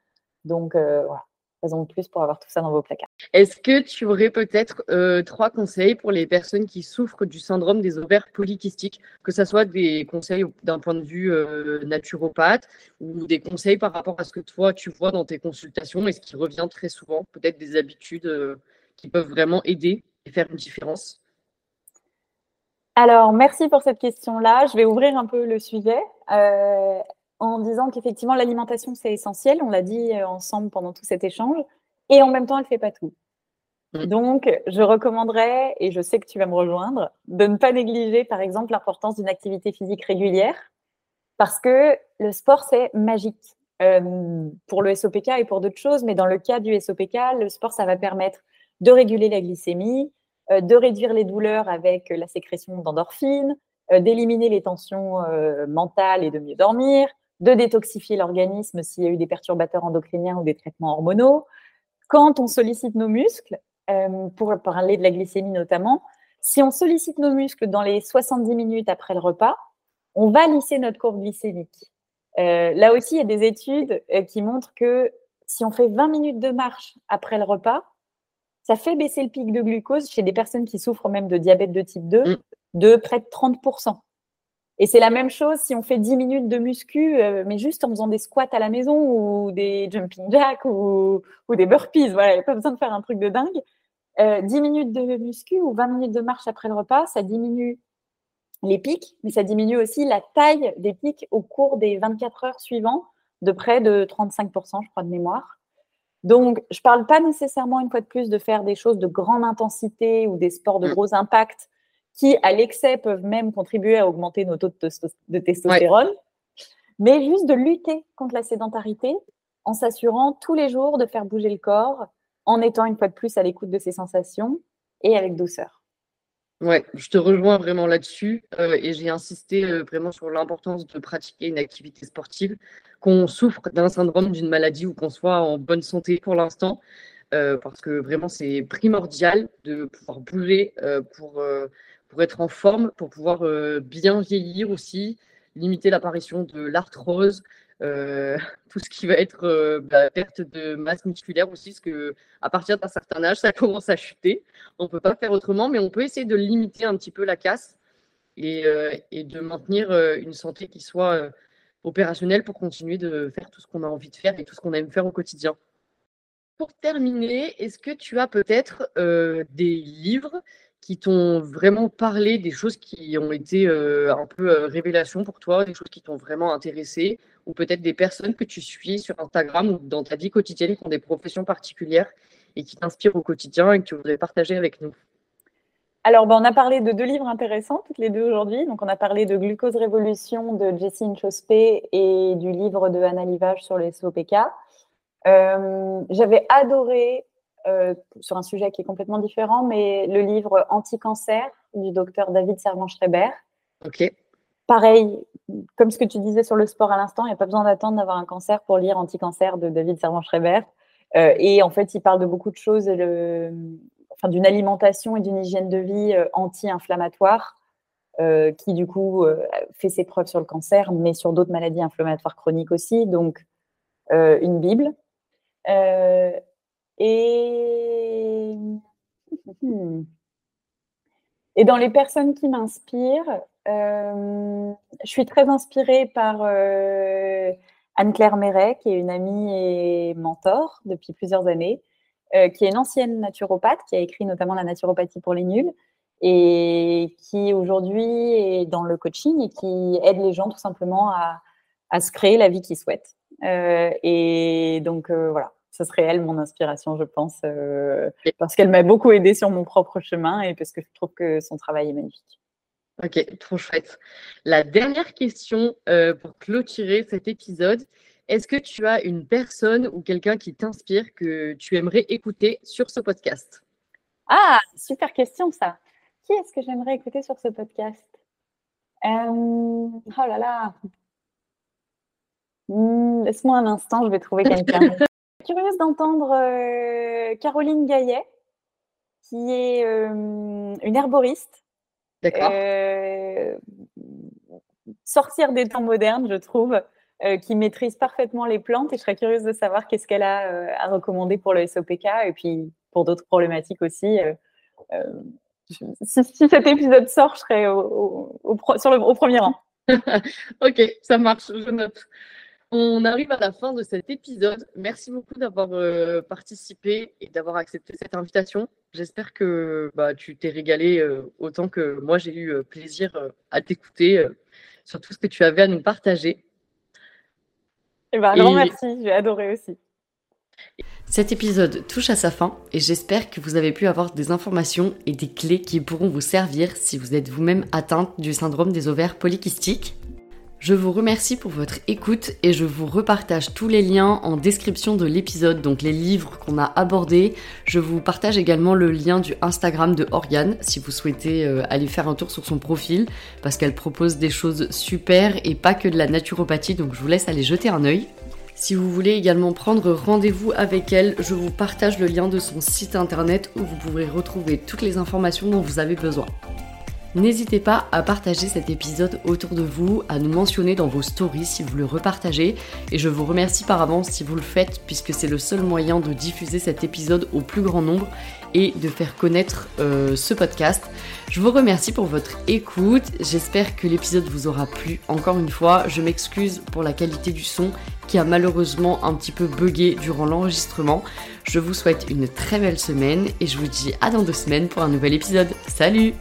Speaker 2: Donc, voilà, raison de plus pour avoir tout ça dans vos placards.
Speaker 3: Est-ce que tu aurais peut-être euh, trois conseils pour les personnes qui souffrent du syndrome des ovaires polykystiques, que ce soit des conseils d'un point de vue euh, naturopathe ou des conseils par rapport à ce que toi tu vois dans tes consultations et ce qui revient très souvent, peut-être des habitudes euh, qui peuvent vraiment aider et faire une différence?
Speaker 2: Alors, merci pour cette question-là. Je vais ouvrir un peu le sujet en disant qu'effectivement, l'alimentation, c'est essentiel. On l'a dit euh, ensemble pendant tout cet échange. Et en même temps, elle ne fait pas tout. Mm. Donc, je recommanderais, et je sais que tu vas me rejoindre, de ne pas négliger, par exemple, l'importance d'une activité physique régulière, parce que le sport, c'est magique euh, pour le SOPK et pour d'autres choses, mais dans le cas du SOPK, le sport, ça va permettre de réguler la glycémie, euh, de réduire les douleurs avec la sécrétion d'endorphines, d'éliminer les tensions mentales et de mieux dormir, de détoxifier l'organisme s'il y a eu des perturbateurs endocriniens ou des traitements hormonaux. Quand on sollicite nos muscles, euh, pour parler de la glycémie notamment, si on sollicite nos muscles dans les 70 minutes après le repas, on va lisser notre courbe glycémique. Euh, là aussi, il y a des études euh, qui montrent que si on fait 20 minutes de marche après le repas, ça fait baisser le pic de glucose chez des personnes qui souffrent même de diabète de type 2 mm. de près de 30%. Et c'est la même chose si on fait 10 minutes de muscu, euh, mais juste en faisant des squats à la maison ou des jumping jacks ou, des burpees. Voilà, il n'y a pas besoin de faire un truc de dingue. 10 euh, minutes de muscu ou 20 minutes de marche après le repas, ça diminue les pics, mais ça diminue aussi la taille des pics au cours des 24 heures suivantes de près de 35%, je crois, de mémoire. Donc, je ne parle pas nécessairement, une fois de plus, de faire des choses de grande intensité ou des sports de mm. gros impact qui, à l'excès, peuvent même contribuer à augmenter nos taux de, testostérone, mais juste de lutter contre la sédentarité en s'assurant tous les jours de faire bouger le corps, en étant une fois de plus à l'écoute de ses sensations et avec douceur.
Speaker 3: Ouais, je te rejoins vraiment là-dessus euh, et j'ai insisté euh, vraiment sur l'importance de pratiquer une activité sportive, qu'on souffre d'un syndrome, d'une maladie ou qu'on soit en bonne santé pour l'instant, euh, parce que vraiment c'est primordial de pouvoir bouger pour, pour être en forme, pour pouvoir bien vieillir aussi, limiter l'apparition de l'arthrose, euh, tout ce qui va être euh, bah, perte de masse musculaire aussi, parce que à partir d'un certain âge, ça commence à chuter. On ne peut pas faire autrement, mais on peut essayer de limiter un petit peu la casse et, euh, et de maintenir une santé qui soit opérationnelle pour continuer de faire tout ce qu'on a envie de faire et tout ce qu'on aime faire au quotidien. Pour terminer, est-ce que tu as peut-être des livres qui t'ont vraiment parlé, des choses qui ont été un peu révélations pour toi, des choses qui t'ont vraiment intéressé, ou peut-être des personnes que tu suis sur Instagram ou dans ta vie quotidienne qui ont des professions particulières et qui t'inspirent au quotidien et que tu voudrais partager avec nous?
Speaker 2: Alors, ben, on a parlé de deux livres intéressants, toutes les deux aujourd'hui. Donc, on a parlé de Glucose Révolution de Jessie Inchospé et du livre de Anna Livage sur les SOPK. Euh, J'avais adoré, euh, sur un sujet qui est complètement différent, mais le livre Anti-cancer du docteur David Servan-Schreiber.
Speaker 3: Ok.
Speaker 2: Pareil, comme ce que tu disais sur le sport à l'instant, il n'y a pas besoin d'attendre d'avoir un cancer pour lire Anti-cancer de David Servan-Schreiber. Euh, et en fait, il parle de beaucoup de choses, enfin, d'une alimentation et d'une hygiène de vie euh, anti-inflammatoire, euh, qui du coup fait ses preuves sur le cancer, mais sur d'autres maladies inflammatoires chroniques aussi. Donc, une Bible. Et... dans les personnes qui m'inspirent, euh, je suis très inspirée par euh, Anne-Claire Méret, qui est une amie et mentor depuis plusieurs années, euh, qui est une ancienne naturopathe, qui a écrit notamment La naturopathie pour les nuls, et qui aujourd'hui est dans le coaching et qui aide les gens tout simplement à, à se créer la vie qu'ils souhaitent. et donc voilà, ce serait elle mon inspiration, je pense, parce qu'elle m'a beaucoup aidée sur mon propre chemin et parce que je trouve que son travail est magnifique.
Speaker 3: Ok, trop chouette. La dernière question euh, pour clôturer cet épisode, est-ce que tu as une personne ou quelqu'un qui t'inspire que tu aimerais écouter sur ce podcast?
Speaker 2: Ah, super question ça. Qui est-ce que j'aimerais écouter sur ce podcast? Euh, Oh là là. Hmm, laisse-moi un instant, je vais trouver quelqu'un. Curieuse d'entendre euh, Caroline Gaillet, qui est une herboriste euh, sortir des temps modernes, je trouve, euh, qui maîtrise parfaitement les plantes. Et je serais curieuse de savoir qu'est-ce qu'elle a euh, à recommander pour le SOPK et puis pour d'autres problématiques aussi. Si, cet épisode sort, je serai au, sur le, au premier rang.
Speaker 3: ok, ça marche, je note. On arrive à la fin de cet épisode. Merci beaucoup d'avoir euh, participé et d'avoir accepté cette invitation. J'espère que bah, tu t'es régalé euh, autant que moi j'ai eu euh, plaisir à t'écouter sur tout ce que tu avais à nous partager.
Speaker 2: Eh ben, grand merci, j'ai adoré aussi.
Speaker 1: Cet épisode touche à sa fin et j'espère que vous avez pu avoir des informations et des clés qui pourront vous servir si vous êtes vous-même atteinte du syndrome des ovaires polykystiques. Je vous remercie pour votre écoute et je vous repartage tous les liens en description de l'épisode, donc les livres qu'on a abordés. Je vous partage également le lien du Instagram de Oriane si vous souhaitez euh, aller faire un tour sur son profil parce qu'elle propose des choses super et pas que de la naturopathie, donc je vous laisse aller jeter un œil. Si vous voulez également prendre rendez-vous avec elle, je vous partage le lien de son site internet où vous pourrez retrouver toutes les informations dont vous avez besoin. N'hésitez pas à partager cet épisode autour de vous, à nous mentionner dans vos stories si vous le repartagez. Et je vous remercie par avance si vous le faites, puisque c'est le seul moyen de diffuser cet épisode au plus grand nombre et de faire connaître euh, ce podcast. Je vous remercie pour votre écoute. J'espère que l'épisode vous aura plu. Encore une fois, je m'excuse pour la qualité du son qui a malheureusement un petit peu bugué durant l'enregistrement. Je vous souhaite une très belle semaine et je vous dis à dans deux semaines pour un nouvel épisode. Salut